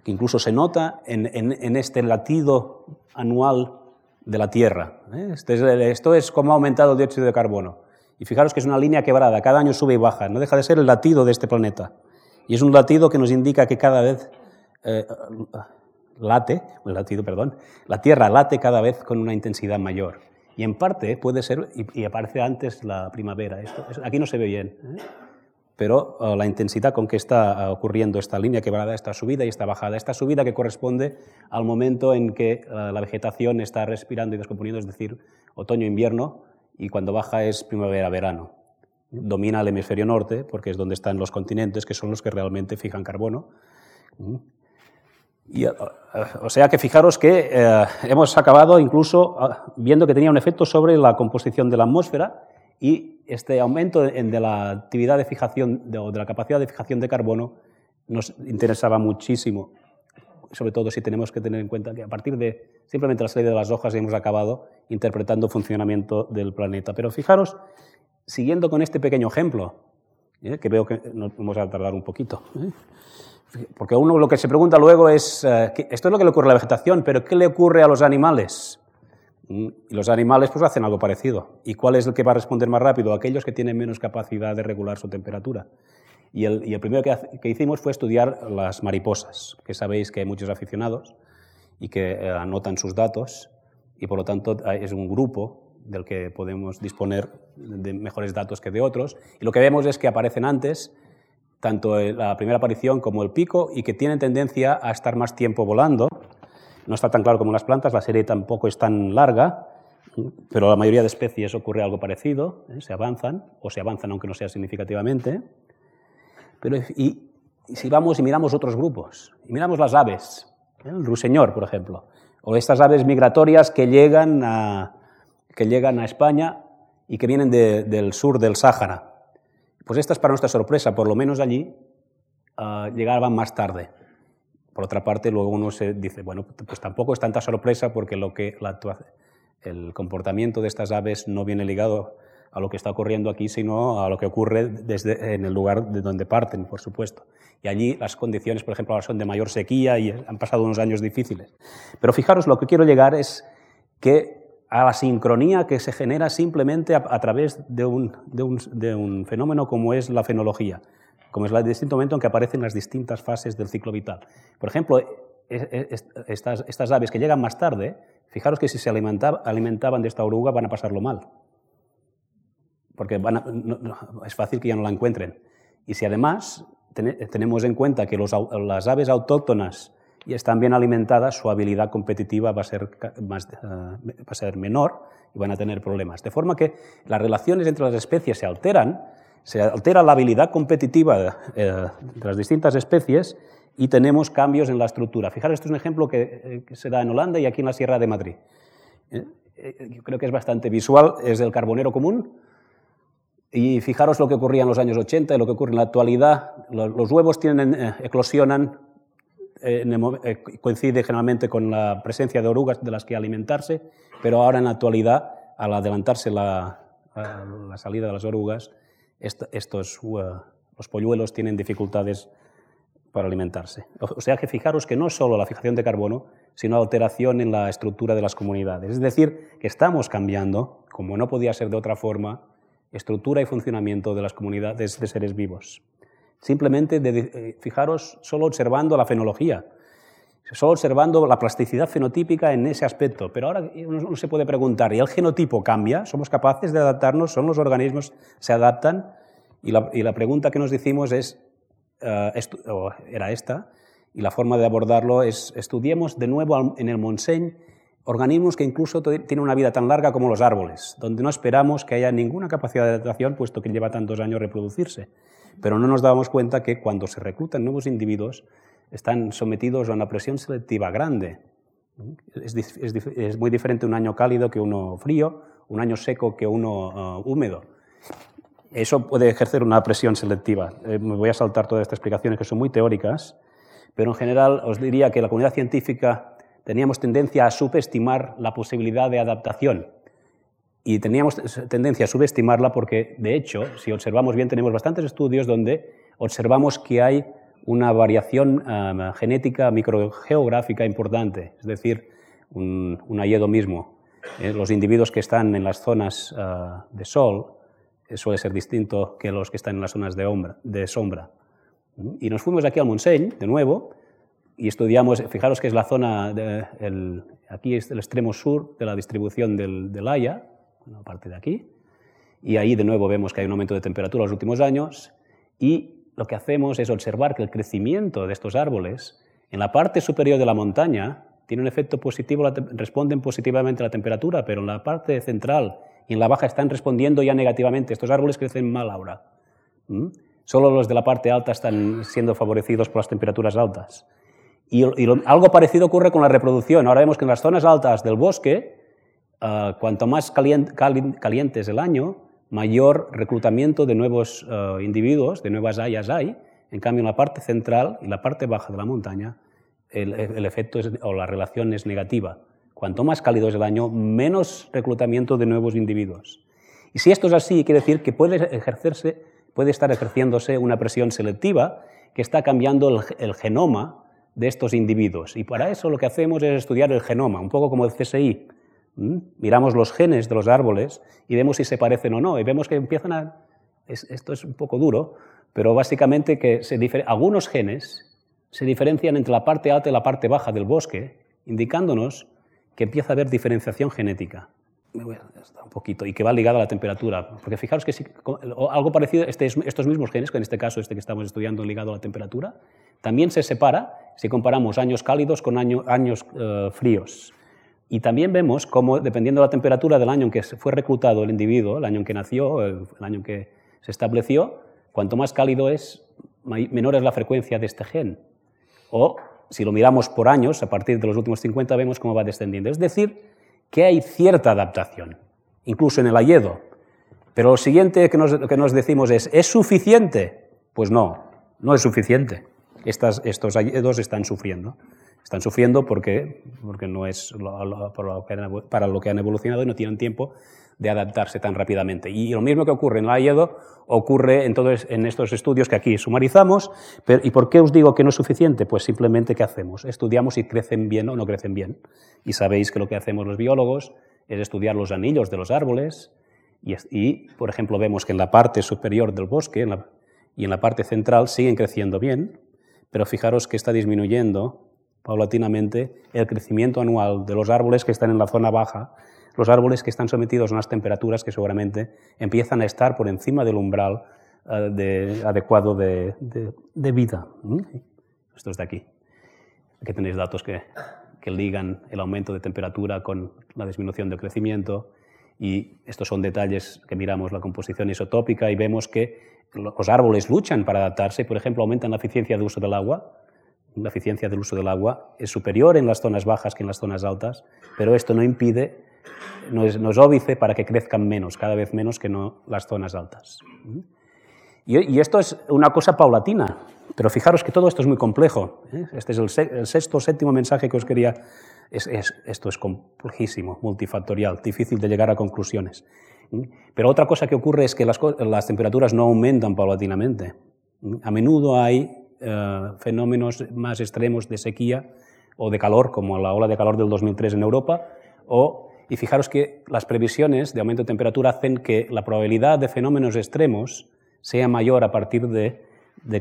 que incluso se nota en, este latido anual de la Tierra. ¿eh? Este esto es como ha aumentado el dióxido de carbono. Y fijaros que es una línea quebrada, cada año sube y baja, no deja de ser el latido de este planeta. Y es un latido que nos indica que cada vez eh, late, el latido, perdón, la Tierra late cada vez con una intensidad mayor. Y en parte puede ser, y, aparece antes la primavera. Esto, aquí no se ve bien, ¿eh? pero oh, la intensidad con que está ocurriendo esta línea quebrada, esta subida y esta bajada, esta subida que corresponde al momento en que eh, la vegetación está respirando y descomponiendo, es decir, otoño-invierno, y cuando baja es primavera-verano. domina el hemisferio norte, porque es donde están los continentes, que son los que realmente fijan carbono. Y, o sea que fijaros que eh, hemos acabado incluso ah, viendo que tenía un efecto sobre la composición de la atmósfera y este aumento de, la actividad de fijación o de la capacidad de fijación de carbono nos interesaba muchísimo, sobre todo si tenemos que tener en cuenta que a partir de simplemente la salida de las hojas hemos acabado interpretando el funcionamiento del planeta. Pero fijaros, siguiendo con este pequeño ejemplo, ¿eh? que veo que nos vamos a tardar un poquito, ¿eh? porque uno lo que se pregunta luego es, eh, esto es lo que le ocurre a la vegetación, pero ¿qué le ocurre a los animales? Mm, y los animales pues hacen algo parecido. ¿Y cuál es el que va a responder más rápido? Aquellos que tienen menos capacidad de regular su temperatura. Y el, primero que, hicimos fue estudiar las mariposas, que sabéis que hay muchos aficionados y que eh, anotan sus datos y por lo tanto es un grupo del que podemos disponer de mejores datos que de otros. Y lo que vemos es que aparecen antes tanto la primera aparición como el pico y que tienen tendencia a estar más tiempo volando. No está tan claro como las plantas, la serie tampoco es tan larga, pero la mayoría de especies ocurre algo parecido, ¿eh? se avanzan o se avanzan aunque no sea significativamente. Pero, y, si vamos y miramos otros grupos, y miramos las aves, ¿eh? el ruiseñor, por ejemplo, o estas aves migratorias que llegan a, que llegan a España y que vienen del sur del Sáhara. Pues estas, para nuestra sorpresa, por lo menos allí, uh, llegaban más tarde. Por otra parte, luego uno se dice, bueno, pues tampoco es tanta sorpresa porque lo que el comportamiento de estas aves no viene ligado a lo que está ocurriendo aquí, sino a lo que ocurre desde, en el lugar de donde parten, por supuesto. Y allí las condiciones, por ejemplo, ahora son de mayor sequía y han pasado unos años difíciles. Pero fijaros, lo que quiero llegar es que a la sincronía que se genera simplemente a, través de un, fenómeno como es la fenología, como es el distinto momento en que aparecen las distintas fases del ciclo vital. Por ejemplo, estas, estas aves que llegan más tarde, fijaros que si se alimentaban de esta oruga van a pasarlo mal porque es fácil que ya no la encuentren. Y si además tenemos en cuenta que las aves autóctonas y están bien alimentadas, su habilidad competitiva va a, ser más, eh, va a ser menor y van a tener problemas. De forma que las relaciones entre las especies se alteran, se altera la habilidad competitiva eh, de las distintas especies y tenemos cambios en la estructura. Fijaros, esto es un ejemplo que, eh, que se da en Holanda y aquí en la Sierra de Madrid. Yo creo que es bastante visual, es el carbonero común, y fijaros lo que ocurría en los años 80 y lo que ocurre en la actualidad. Los, huevos tienen, eh, eclosionan, eh, eh, coincide generalmente con la presencia de orugas de las que alimentarse, pero ahora en la actualidad, al adelantarse la, salida de las orugas, estos, los polluelos tienen dificultades para alimentarse. O sea que fijaros que no solo la fijación de carbono, sino alteración en la estructura de las comunidades. Es decir, que estamos cambiando, como no podía ser de otra forma, estructura y funcionamiento de las comunidades de seres vivos. Simplemente, eh, fijaros, solo observando la fenología, solo observando la plasticidad fenotípica en ese aspecto. Pero ahora uno se puede preguntar, ¿y el genotipo cambia? ¿Somos capaces de adaptarnos? ¿Son los organismos se adaptan? Y la, pregunta que nos decimos es, eh, era esta, y la forma de abordarlo es, estudiemos de nuevo en el Montseny organismos que incluso tienen una vida tan larga como los árboles, donde no esperamos que haya ninguna capacidad de adaptación, puesto que lleva tantos años reproducirse. Pero no nos damos cuenta que cuando se reclutan nuevos individuos, están sometidos a una presión selectiva grande. Es, muy diferente un año cálido que uno frío, un año seco que uno uh, húmedo. Eso puede ejercer una presión selectiva. Eh, me voy a saltar todas estas explicaciones que son muy teóricas, pero en general os diría que la comunidad científica teníamos tendencia a subestimar la posibilidad de adaptación. Y teníamos tendencia a subestimarla porque, de hecho, si observamos bien, tenemos bastantes estudios donde observamos que hay una variación um, genética microgeográfica importante, es decir, un, un mismo. Eh, los individuos que están en las zonas uh, de sol eh, suele ser distinto que los que están en las zonas de, de sombra. Y nos fuimos aquí al Montseny, de nuevo, y estudiamos, fijaros que es la zona, aquí es el extremo sur de la distribución del Haya, una parte de aquí, y ahí de nuevo vemos que hay un aumento de temperatura en los últimos años, y lo que hacemos es observar que el crecimiento de estos árboles en la parte superior de la montaña tiene un efecto positivo, responden positivamente a la temperatura, pero en la parte central y en la baja están respondiendo ya negativamente. Estos árboles crecen mal ahora. Solo los de la parte alta están siendo favorecidos por las temperaturas altas. Y, algo parecido ocurre con la reproducción. Ahora vemos que en las zonas altas del bosque, ah, cuanto más caliente, es el año, mayor reclutamiento de nuevos ah, individuos, de nuevas hayas hay. En cambio, en la parte central y la parte baja de la montaña, el, el efecto o la relación es negativa. Cuanto más cálido es el año, menos reclutamiento de nuevos individuos. Y si esto es así, quiere decir que puede, ejercerse, puede estar ejerciéndose una presión selectiva que está cambiando el, genoma de estos individuos. Y para eso lo que hacemos es estudiar el genoma, un poco como el CSI. Miramos los genes de los árboles y vemos si se parecen o no. Y vemos que empiezan a... esto es un poco duro, pero básicamente que algunos genes se diferencian entre la parte alta y la parte baja del bosque, indicándonos que empieza a haber diferenciación genética. Un poquito, y que va ligada a la temperatura. Porque fijaros que algo parecido, este estos mismos genes, que en este caso este que estamos estudiando ligado a la temperatura, también se separa si comparamos años cálidos con años eh, fríos. Y también vemos cómo, dependiendo de la temperatura del año en que fue reclutado el individuo, el año en que nació, el, año en que se estableció, cuanto más cálido es, menor es la frecuencia de este gen. O si lo miramos por años, a partir de los últimos 50 vemos cómo va descendiendo. Es decir, que hay cierta adaptación, incluso en el ayedo. Pero lo siguiente que nos, que nos decimos es, ¿es suficiente? Pues no, no es suficiente. Estos ayedos están sufriendo. Están sufriendo porque, porque no es para lo que han evolucionado y no tienen tiempo de adaptarse tan rápidamente. Y lo mismo que ocurre en la IEDO ocurre en, todos, en estos estudios que aquí sumarizamos. ¿Y por qué os digo que no es suficiente? Pues simplemente ¿qué hacemos? Estudiamos si crecen bien o no crecen bien. Y sabéis que lo que hacemos los biólogos es estudiar los anillos de los árboles y, por ejemplo, vemos que en la parte superior del bosque y en la parte central siguen creciendo bien, pero fijaros que está disminuyendo paulatinamente el crecimiento anual de los árboles que están en la zona baja los árboles que están sometidos a unas temperaturas que seguramente empiezan a estar por encima del umbral eh, adecuado de, vida. Estos de aquí. Aquí tenéis datos que, que ligan el aumento de temperatura con la disminución del crecimiento y estos son detalles que miramos la composición isotópica y vemos que los árboles luchan para adaptarse, por ejemplo, aumentan la eficiencia de uso del agua. La eficiencia del uso del agua es superior en las zonas bajas que en las zonas altas, pero esto no impide no es, para que crezcan menos, cada vez menos que no las zonas altas. Y, esto es una cosa paulatina, pero fijaros que todo esto es muy complejo. ¿eh? Este es el, sexto o séptimo mensaje que os quería. esto es complejísimo, multifactorial, difícil de llegar a conclusiones. Pero otra cosa que ocurre es que las, temperaturas no aumentan paulatinamente. A menudo hay eh, fenómenos más extremos de sequía o de calor, como la ola de calor del 2003 en Europa, o, y fijaros que las previsiones de aumento de temperatura hacen que la probabilidad de fenómenos extremos sea mayor a partir de,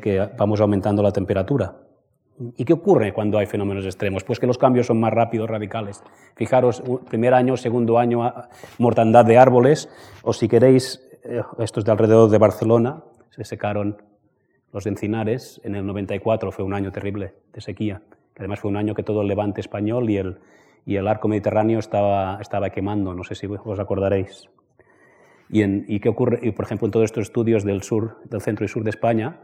que vamos aumentando la temperatura. ¿Y qué ocurre cuando hay fenómenos extremos? Pues que los cambios son más rápidos, radicales. Fijaros, primer año, segundo año, mortandad de árboles, o si queréis, eh, estos de alrededor de Barcelona, se secaron los encinares, en el 94 fue un año terrible de sequía, además fue un año que todo el levante español y el, y el arco mediterráneo estaba, estaba quemando, no sé si os acordaréis. Y, en, y qué ocurre, y por ejemplo, en todos estos estudios del sur, del centro y sur de España,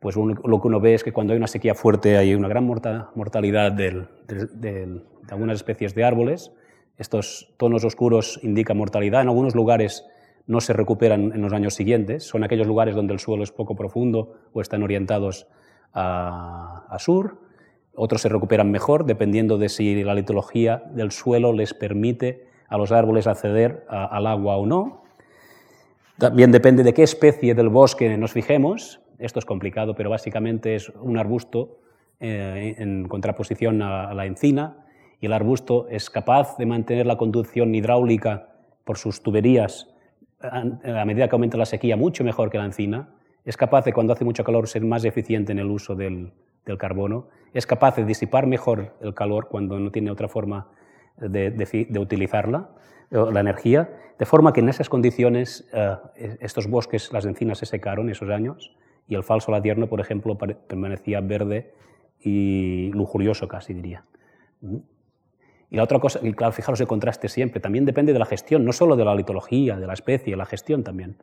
pues lo que uno ve es que cuando hay una sequía fuerte hay una gran mortalidad de algunas especies de árboles. Estos tonos oscuros indican mortalidad. En algunos lugares no se recuperan en los años siguientes. Son aquellos lugares donde el suelo es poco profundo o están orientados a, a sur. Otros se recuperan mejor dependiendo de si la litología del suelo les permite a los árboles acceder al agua o no. También depende de qué especie del bosque nos fijemos. Esto es complicado, pero básicamente es un arbusto eh, en contraposición a, la encina y el arbusto es capaz de mantener la conducción hidráulica por sus tuberías a medida que aumenta la sequía mucho mejor que la encina. Es capaz de, cuando hace mucho calor, ser más eficiente en el uso del, del carbono, es capaz de disipar mejor el calor cuando no tiene otra forma de, utilizarla, la energía, de forma que en esas condiciones eh, estos bosques, las encinas se secaron esos años y el falso ladierno, por ejemplo, permanecía verde y lujurioso casi diría. Y la otra cosa, y claro, fijaros el contraste siempre, también depende de la gestión, no solo de la litología, de la especie, la gestión también.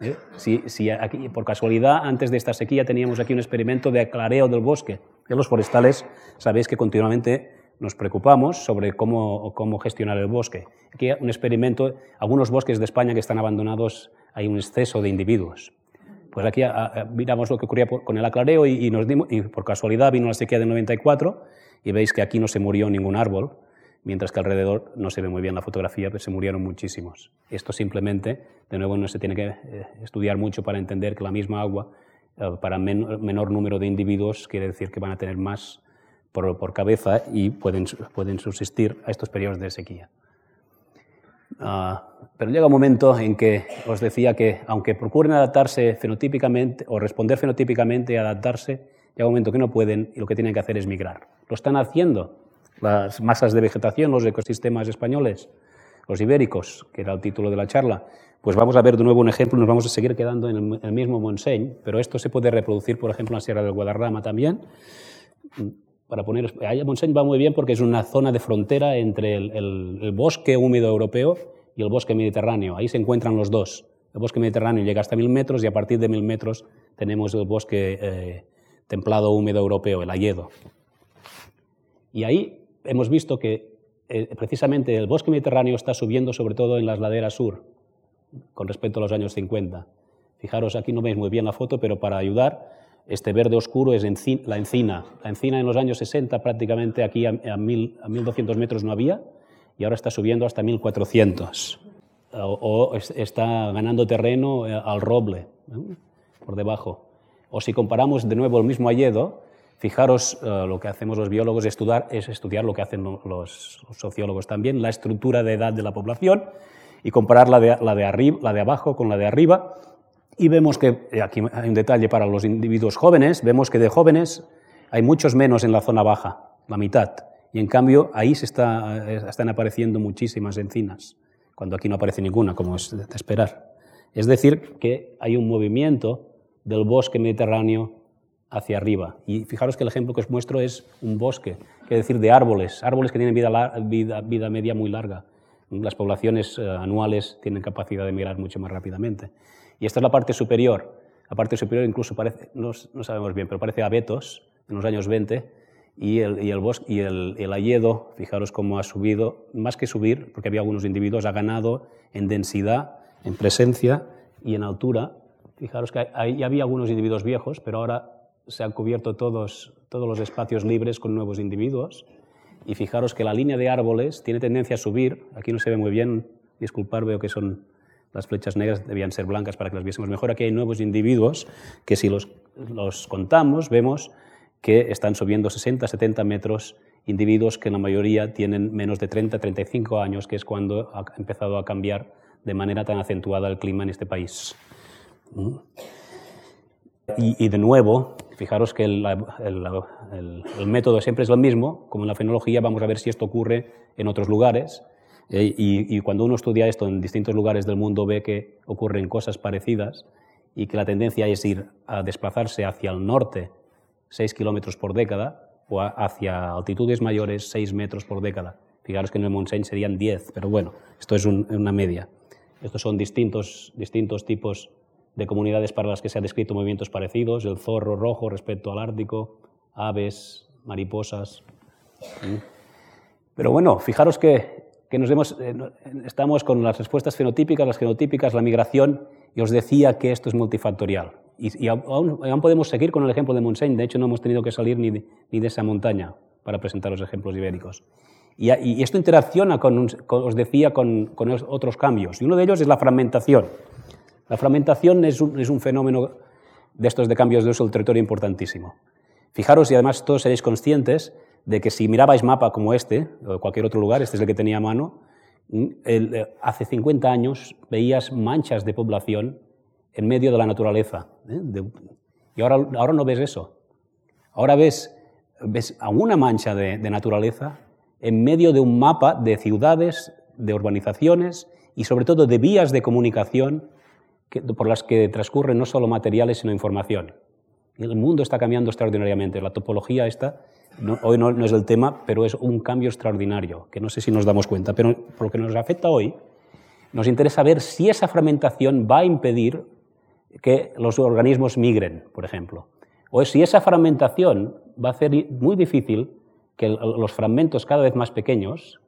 ¿eh? Si, si aquí, por casualidad, antes de esta sequía teníamos aquí un experimento de aclareo del bosque, en los forestales sabéis que continuamente nos preocupamos sobre cómo, cómo gestionar el bosque. Aquí hay un experimento, algunos bosques de España que están abandonados, hay un exceso de individuos. Pues aquí miramos lo que ocurría con el aclareo y, nos dimos, y por casualidad vino la sequía del 94 y veis que aquí no se murió ningún árbol, mientras que alrededor no se ve muy bien la fotografía, pero se murieron muchísimos. Esto simplemente, de nuevo, no se tiene que eh, estudiar mucho para entender que la misma agua, eh, para menor número de individuos, quiere decir que van a tener más por, cabeza y pueden, pueden subsistir a estos periodos de sequía. Ah, pero llega un momento en que os decía que, aunque procuren adaptarse fenotípicamente o responder fenotípicamente y adaptarse, llega un momento que no pueden y lo que tienen que hacer es migrar. Lo están haciendo las masas de vegetación, los ecosistemas españoles, los ibéricos, que era el título de la charla. Pues vamos a ver de nuevo un ejemplo, nos vamos a seguir quedando en el mismo Montseny, pero esto se puede reproducir, por ejemplo, en la Sierra del Guadarrama también para poner... Montseny va muy bien porque es una zona de frontera entre el, bosque húmedo europeo y el bosque mediterráneo. Ahí se encuentran los dos. El bosque mediterráneo llega hasta mil metros y a partir de mil metros tenemos el bosque eh, templado húmedo europeo, el hayedo. Y ahí hemos visto que eh, precisamente el bosque mediterráneo está subiendo sobre todo en las laderas sur con respecto a los años 50. Fijaros, aquí no veis muy bien la foto, pero para ayudar, este verde oscuro es la encina. La encina en los años 60 prácticamente aquí a, a, 1200 metros no había y ahora está subiendo hasta 1400. O, está ganando terreno eh, al roble por debajo. O si comparamos de nuevo el mismo Alledo, fijaros eh, lo que hacemos los biólogos estudiar, es estudiar lo que hacen los, sociólogos también, la estructura de edad de la población y comparar la de, la de, arriba, la de abajo con la de arriba y vemos que, eh, aquí hay un detalle para los individuos jóvenes, vemos que de jóvenes hay muchos menos en la zona baja, la mitad. Y en cambio ahí se eh, están apareciendo muchísimas encinas, cuando aquí no aparece ninguna, como es de esperar. Es decir, que hay un movimiento del bosque mediterráneo hacia arriba. Y fijaros que el ejemplo que os muestro es un bosque, es decir, de árboles, árboles que tienen vida, vida, vida media muy larga. Las poblaciones eh, anuales tienen capacidad de migrar mucho más rápidamente. Y esta es la parte superior. La parte superior incluso parece, no, sabemos bien, pero parece abetos en los años 20 y el, y el bosque y el, el ayedo, fijaros cómo ha subido, más que subir, porque había algunos individuos, ha ganado en densidad, en presencia y en altura. Fijaros que ahí había algunos individuos viejos, pero ahora se han cubierto todos, todos los espacios libres con nuevos individuos. Y fijaros que la línea de árboles tiene tendencia a subir. Aquí no se ve muy bien, disculpar, veo que son las flechas negras debían ser blancas para que las viésemos mejor. Aquí hay nuevos individuos que si los, los contamos vemos que están subiendo 60, 70 metros, individuos que en la mayoría tienen menos de 30, 35 años, que es cuando ha empezado a cambiar de manera tan acentuada el clima en este país. ¿Mm? Y, de nuevo, fijaros que el, método siempre es el mismo, como en la fenología, vamos a ver si esto ocurre en otros lugares. Eh, y, cuando uno estudia esto en distintos lugares del mundo ve que ocurren cosas parecidas y que la tendencia es ir a desplazarse hacia el norte 6 kilómetros por década o hacia altitudes mayores 6 metros por década. Fijaros que en el Montseny serían 10, pero bueno, esto es una media. Estos son distintos, distintos tipos de comunidades para las que se han descrito movimientos parecidos, el zorro rojo respecto al ártico, aves, mariposas. Pero bueno, fijaros que que nos hemos, eh, estamos con las respuestas fenotípicas, las genotípicas, la migración, y os decía que esto es multifactorial. Y, aún, podemos seguir con el ejemplo de Montseny, de hecho no hemos tenido que salir ni de, ni de esa montaña para presentar los ejemplos ibéricos. Y, esto interacciona, con, os decía, con, otros cambios, y uno de ellos es la fragmentación. La fragmentación es un, fenómeno de estos de cambios de uso del territorio importantísimo. Fijaros, y además todos seréis conscientes, de que si mirabais mapa como este, o cualquier otro lugar, este es el que tenía a mano, mm, eh, hace 50 años veías manchas de población en medio de la naturaleza. ¿eh? y ahora, ahora no ves eso. Ahora ves, ves a una mancha de, naturaleza en medio de un mapa de ciudades, de urbanizaciones y sobre todo de vías de comunicación por las que transcurren no solo materiales, sino información. El mundo está cambiando extraordinariamente. La topología esta hoy no, es el tema, pero es un cambio extraordinario, que no sé si nos damos cuenta. Pero por lo que nos afecta hoy, nos interesa ver si esa fragmentación va a impedir que los organismos migren, por ejemplo. O si esa fragmentación va a hacer muy difícil que los fragmentos cada vez más pequeños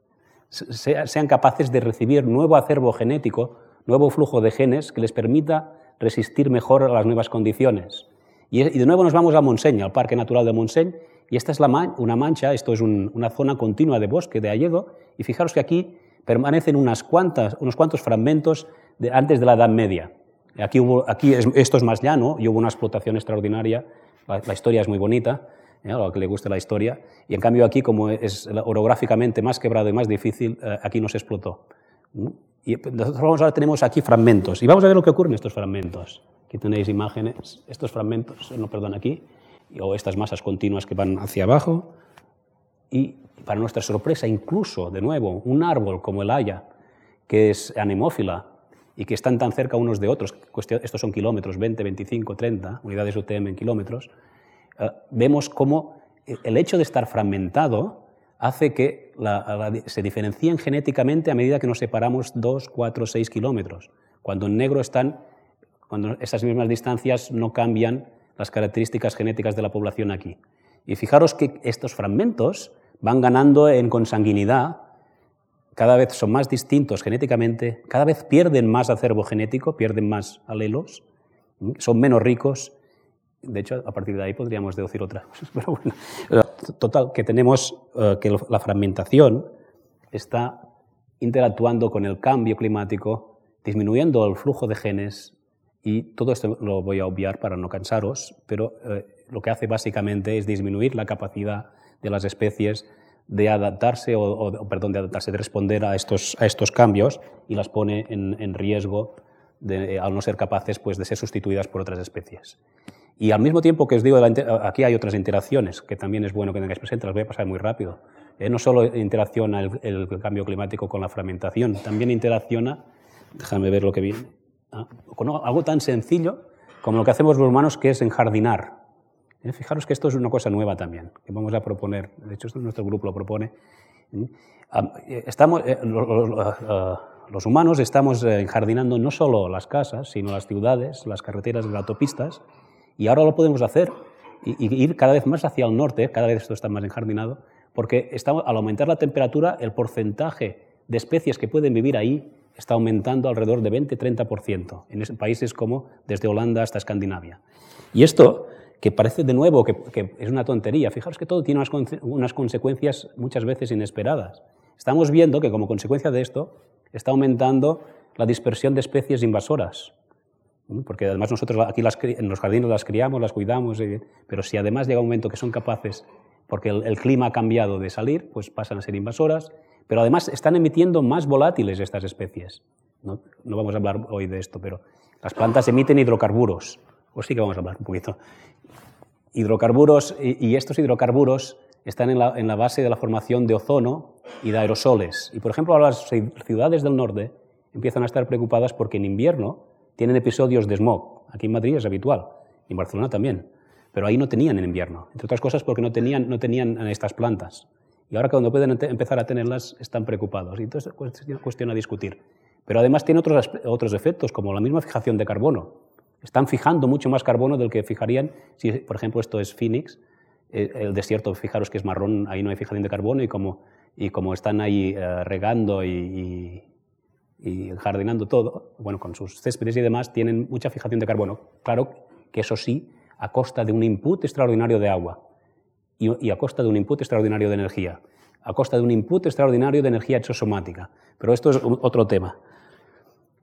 sean capaces de recibir nuevo acervo genético, nuevo flujo de genes que les permita resistir mejor a las nuevas condiciones. Y de nuevo nos vamos a Montseny, al Parque Natural de Montseny, y esta es la una mancha, esto es una zona continua de bosque de Alledo, y fijaros que aquí permanecen unas cuantas, unos cuantos fragmentos de, antes de la Edad Media. Aquí, hubo, aquí esto es más llano y hubo una explotación extraordinaria, la, historia es muy bonita, ¿eh? a lo que le guste la historia, y en cambio aquí, como es orográficamente más quebrado y más difícil, eh, aquí no se explotó. Y nosotros ahora tenemos aquí fragmentos, y vamos a ver lo que ocurre en estos fragmentos. Aquí tenéis imágenes, estos fragmentos, no, perdón, aquí, o estas masas continuas que van hacia abajo. Y para nuestra sorpresa, incluso, de nuevo, un árbol como el haya, que es anemófila y que están tan cerca unos de otros, estos son kilómetros, 20, 25, 30 unidades UTM en kilómetros, eh, vemos cómo el hecho de estar fragmentado hace que se diferencien genéticamente a medida que nos separamos 2, 4, 6 kilómetros, cuando en negro están, cuando esas mismas distancias no cambian las características genéticas de la población aquí. Y fijaros que estos fragmentos van ganando en consanguinidad, cada vez son más distintos genéticamente, cada vez pierden más acervo genético, pierden más alelos, son menos ricos. De hecho, a partir de ahí podríamos deducir otras cosas. Pero bueno, total, que tenemos eh, que la fragmentación está interactuando con el cambio climático, disminuyendo el flujo de genes y todo esto lo voy a obviar para no cansaros, pero eh, lo que hace básicamente es disminuir la capacidad de las especies de adaptarse, o, perdón, de adaptarse, de responder a estos, cambios y las pone en, riesgo de, al no ser capaces pues, de ser sustituidas por otras especies. Y al mismo tiempo que os digo, aquí hay otras interacciones que también es bueno que tengáis presentes, las voy a pasar muy rápido. Eh, no solo interacciona el, el, cambio climático con la fragmentación, también interacciona, déjame ver lo que viene, ¿ah? con algo tan sencillo como lo que hacemos los humanos, que es enjardinar. ¿Eh? Fijaros que esto es una cosa nueva también, que vamos a proponer, de hecho nuestro grupo lo propone. ¿eh? Eh, estamos, los humanos estamos enjardinando no solo las casas, sino las ciudades, las carreteras, las autopistas, y ahora lo podemos hacer y, ir cada vez más hacia el norte, cada vez esto está más enjardinado, porque estamos, al aumentar la temperatura, el porcentaje de especies que pueden vivir ahí está aumentando alrededor de 20-30% en países como desde Holanda hasta Escandinavia. Y esto, que parece de nuevo que, es una tontería, fijaros que todo tiene unas, consecuencias muchas veces inesperadas. Estamos viendo que como consecuencia de esto está aumentando la dispersión de especies invasoras. Porque además nosotros aquí en los jardines las criamos, las cuidamos, eh, pero si además llega un momento que son capaces, porque el clima ha cambiado de salir, pues pasan a ser invasoras pero además están emitiendo más volátiles estas especies. No, vamos a hablar hoy de esto, pero las plantas emiten hidrocarburos. O sí que vamos a hablar un poquito. Hidrocarburos, y, estos hidrocarburos están en la, en la, base de la formación de ozono y de aerosoles. Y por ejemplo, ahora las ciudades del norte empiezan a estar preocupadas porque en invierno tienen episodios de smog. Aquí en Madrid es habitual, y en Barcelona también. Pero ahí no tenían en invierno, entre otras cosas porque no tenían, no tenían estas plantas. Y ahora cuando pueden empezar a tenerlas están preocupados. Y entonces es cuestión a discutir. Pero además tiene otros, otros efectos, como la misma fijación de carbono. Están fijando mucho más carbono del que fijarían si, por ejemplo, esto es Phoenix, eh, el desierto, fijaros que es marrón, ahí no hay fijación de carbono y como, y como están ahí eh, regando y, y, jardinando todo, bueno, con sus céspedes y demás, tienen mucha fijación de carbono. Claro que eso sí, a costa de un input extraordinario de agua y, a costa de un input extraordinario de energía, a costa de un input extraordinario de energía exosomática. Pero esto es otro tema.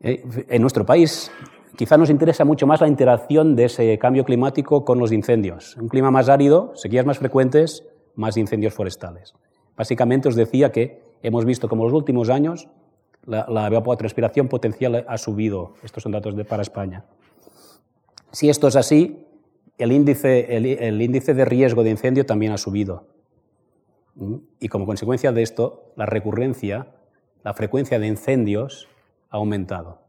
Eh, en nuestro país quizá nos interesa mucho más la interacción de ese cambio climático con los incendios. Un clima más árido, sequías más frecuentes, más incendios forestales. Básicamente os decía que hemos visto como en los últimos años la, la evapotranspiración potencial ha subido. Estos son datos para España. Si esto es así, el índice, el, índice de riesgo de incendio también ha subido. ¿Mm? Y como consecuencia de esto, la recurrencia, la frecuencia de incendios ha aumentado.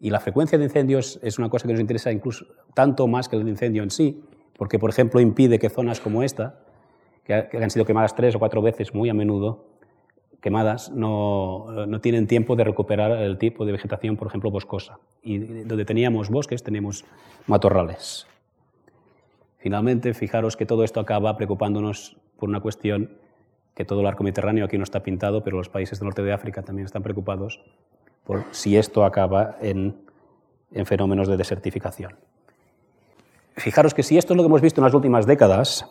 Y la frecuencia de incendios es una cosa que nos interesa incluso tanto más que el incendio en sí, porque, por ejemplo, impide que zonas como esta, que, han sido quemadas tres o cuatro veces muy a menudo, quemadas, no, no, tienen tiempo de recuperar el tipo de vegetación, por ejemplo, boscosa. Y donde teníamos bosques, tenemos matorrales. Finalmente, fijaros que todo esto acaba preocupándonos por una cuestión que todo el arco mediterráneo aquí no está pintado, pero los países del norte de África también están preocupados por si esto acaba en, en fenómenos de desertificación. Fijaros que si esto es lo que hemos visto en las últimas décadas,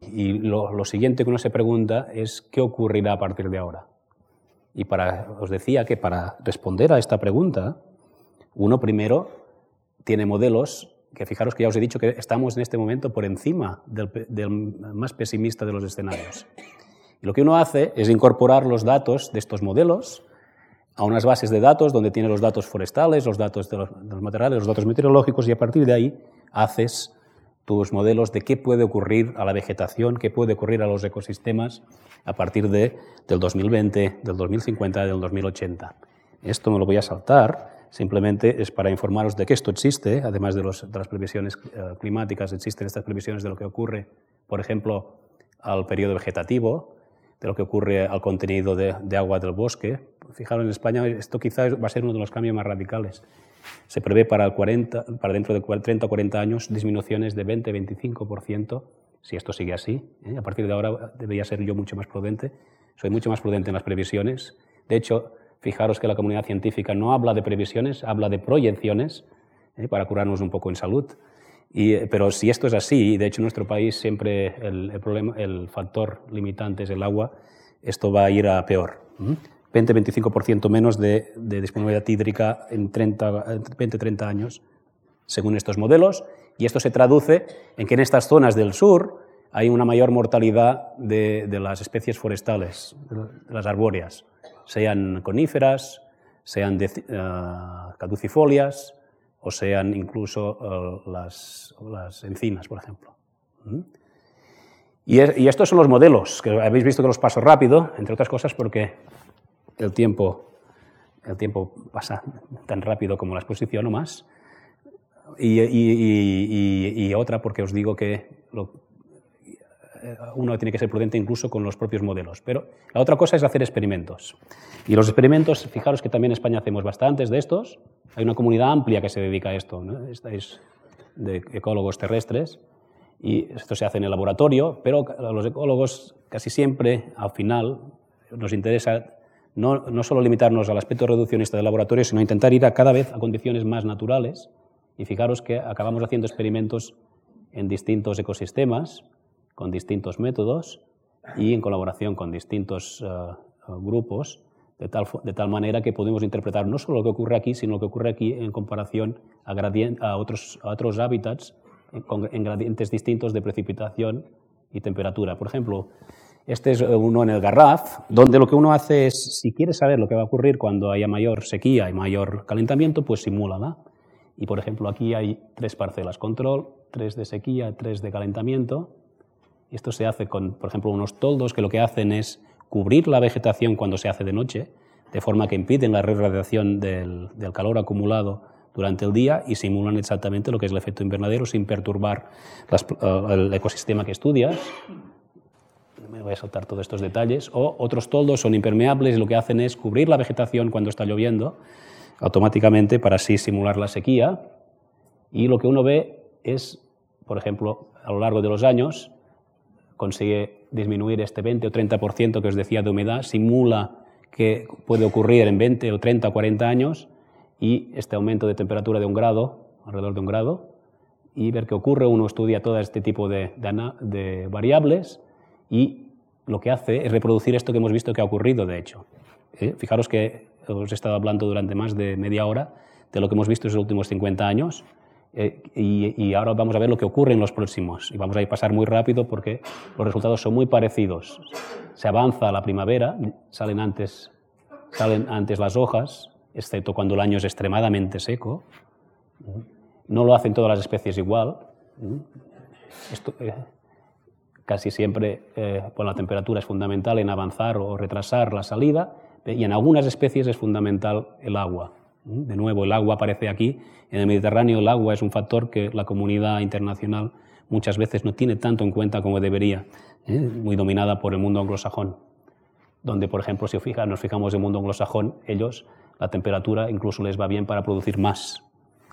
y lo, siguiente que uno se pregunta es qué ocurrirá a partir de ahora. Y para, os decía que para responder a esta pregunta, uno primero tiene modelos que fijaros que ya os he dicho que estamos en este momento por encima del, más pesimista de los escenarios. Y lo que uno hace es incorporar los datos de estos modelos a unas bases de datos donde tiene los datos forestales, los datos de los, de los materiales, los datos meteorológicos y a partir de ahí haces tus modelos de qué puede ocurrir a la vegetación, qué puede ocurrir a los ecosistemas a partir de, del 2020, del 2050, del 2080. Esto me lo voy a saltar, simplemente es para informaros de que esto existe, además de, los, de las previsiones eh, climáticas, existen estas previsiones de lo que ocurre, por ejemplo, al periodo vegetativo, de lo que ocurre al contenido de, agua del bosque. Fijaros, en España esto quizás va a ser uno de los cambios más radicales. Se prevé para, el 40, para dentro de 30 o 40 años disminuciones de 20-25%, si esto sigue así. ¿eh? A partir de ahora debería ser yo mucho más prudente. Soy mucho más prudente en las previsiones. De hecho, fijaros que la comunidad científica no habla de previsiones, habla de proyecciones ¿eh? para curarnos un poco en salud. Y, pero si esto es así, y de hecho en nuestro país siempre el, el, problema, el factor limitante es el agua, esto va a ir a peor. 20-25% menos de, disponibilidad hídrica en 20-30 años, según estos modelos. Y esto se traduce en que en estas zonas del sur hay una mayor mortalidad de, las especies forestales, de las arbóreas, sean coníferas, sean de, uh, caducifolias o sean incluso uh, las, las, encinas, por ejemplo. Y, estos son los modelos, que habéis visto que los paso rápido, entre otras cosas porque el tiempo, el tiempo pasa tan rápido como la exposición o más. Y, y, otra porque os digo que uno tiene que ser prudente incluso con los propios modelos. Pero la otra cosa es hacer experimentos. Y los experimentos, fijaros que también en España hacemos bastantes de estos. Hay una comunidad amplia que se dedica a esto. ¿no? Estáis de ecólogos terrestres. Y esto se hace en el laboratorio, pero a los ecólogos casi siempre, al final, nos interesa no, no solo limitarnos al aspecto reduccionista del laboratorio, sino intentar ir a cada vez a condiciones más naturales. Y fijaros que acabamos haciendo experimentos en distintos ecosistemas, con distintos métodos y en colaboración con distintos uh, grupos, de tal, de tal, manera que podemos interpretar no solo lo que ocurre aquí, sino lo que ocurre aquí en comparación a, otros, a otros hábitats en, en gradientes distintos de precipitación y temperatura. Por ejemplo, este es uno en el Garraf, donde lo que uno hace es, si quiere saber lo que va a ocurrir cuando haya mayor sequía y mayor calentamiento, pues simúlala. Y por ejemplo, aquí hay tres parcelas control, tres de sequía, tres de calentamiento. Y esto se hace con, por ejemplo, unos toldos que lo que hacen es cubrir la vegetación cuando se hace de noche, de forma que impiden la radiación del, calor acumulado durante el día y simulan exactamente lo que es el efecto invernadero sin perturbar uh, el ecosistema que estudias me voy a saltar todos estos detalles, o otros toldos son impermeables y lo que hacen es cubrir la vegetación cuando está lloviendo automáticamente para así simular la sequía. Y lo que uno ve es, por ejemplo, a lo largo de los años, consigue disminuir este 20 o 30% que os decía de humedad, simula que puede ocurrir en 20 o 30 o 40 años y este aumento de temperatura de un grado, alrededor de un grado, y ver qué ocurre. Uno estudia todo este tipo de, variables y lo que hace es reproducir esto que hemos visto que ha ocurrido, de hecho. ¿Eh? Fijaros que os he estado hablando durante más de media hora de lo que hemos visto en los últimos 50 años eh, y, ahora vamos a ver lo que ocurre en los próximos. Y vamos a ir pasar muy rápido porque los resultados son muy parecidos. Se avanza la primavera, salen antes, salen antes las hojas, excepto cuando el año es extremadamente seco. No lo hacen todas las especies igual. Eh, Casi siempre eh, pues la temperatura es fundamental en avanzar o retrasar la salida y en algunas especies es fundamental el agua. De nuevo, el agua aparece aquí. En el Mediterráneo el agua es un factor que la comunidad internacional muchas veces no tiene tanto en cuenta como debería. muy dominada por el mundo anglosajón, donde, por ejemplo, si nos fijamos en el mundo anglosajón, ellos, la temperatura incluso les va bien para producir más.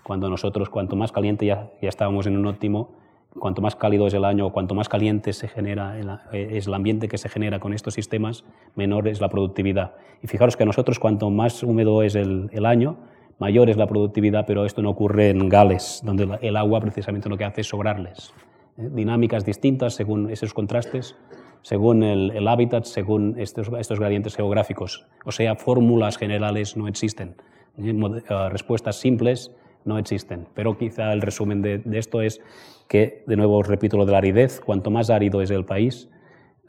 Cuando nosotros, cuanto más caliente ya, ya estábamos en un óptimo, cuanto más cálido es el año, cuanto más caliente se genera eh, es el ambiente que se genera con estos sistemas, menor es la productividad. Y fijaros que a nosotros cuanto más húmedo es el, el año, mayor es la productividad, pero esto no ocurre en Gales, donde el agua precisamente lo que hace es sobrarles. ¿eh? Dinámicas distintas según esos contrastes, según el, hábitat, según estos, estos, gradientes geográficos. O sea, fórmulas generales no existen. Eh, respuestas simples no existen. Pero quizá el resumen de, de, esto es que, de nuevo os repito lo de la aridez, cuanto más árido es el país,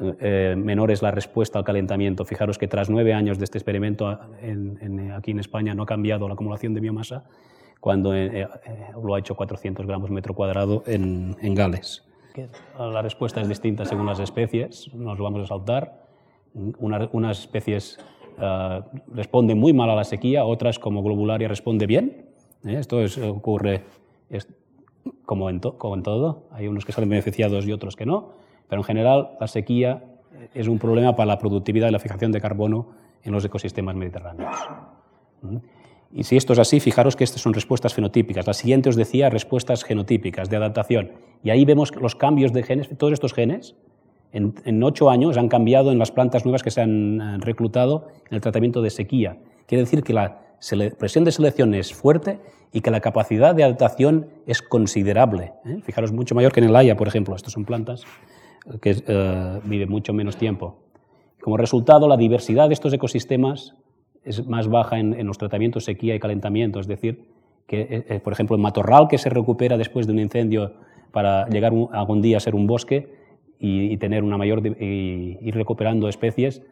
eh, menor es la respuesta al calentamiento. Fijaros que tras nueve años de este experimento en, aquí en España no ha cambiado la acumulación de biomasa cuando eh, eh, lo ha hecho 400 gramos metro cuadrado en, en Gales. La respuesta es distinta según las especies, nos lo vamos a saltar. unas especies responden muy mal a la sequía, otras como globularia responde bien. Esto es, ocurre como, en como en todo, hay unos que salen beneficiados y otros que no pero en general la sequía es un problema para la productividad y la fijación de carbono en los ecosistemas mediterráneos. Y si esto es así, fijaros que estas son respuestas fenotípicas. La siguiente os decía respuestas genotípicas de adaptación. Y ahí vemos los cambios de genes, todos estos genes, en, ocho años han cambiado en las plantas nuevas que se han reclutado en el tratamiento de sequía. Quiere decir que la presión de selección es fuerte y que la capacidad de adaptación es considerable. ¿eh? Fijaros, mucho mayor que en el Haya, por ejemplo. Estas son plantas que uh, vive mucho menos tiempo. Como resultado, la diversidad de estos ecosistemas es más baja en, en los tratamientos sequía y calentamiento, es decir, que, eh, eh, por ejemplo, el matorral que se recupera después de un incendio para llegar un, algún día a ser un bosque y, y tener una mayor y ir recuperando especies,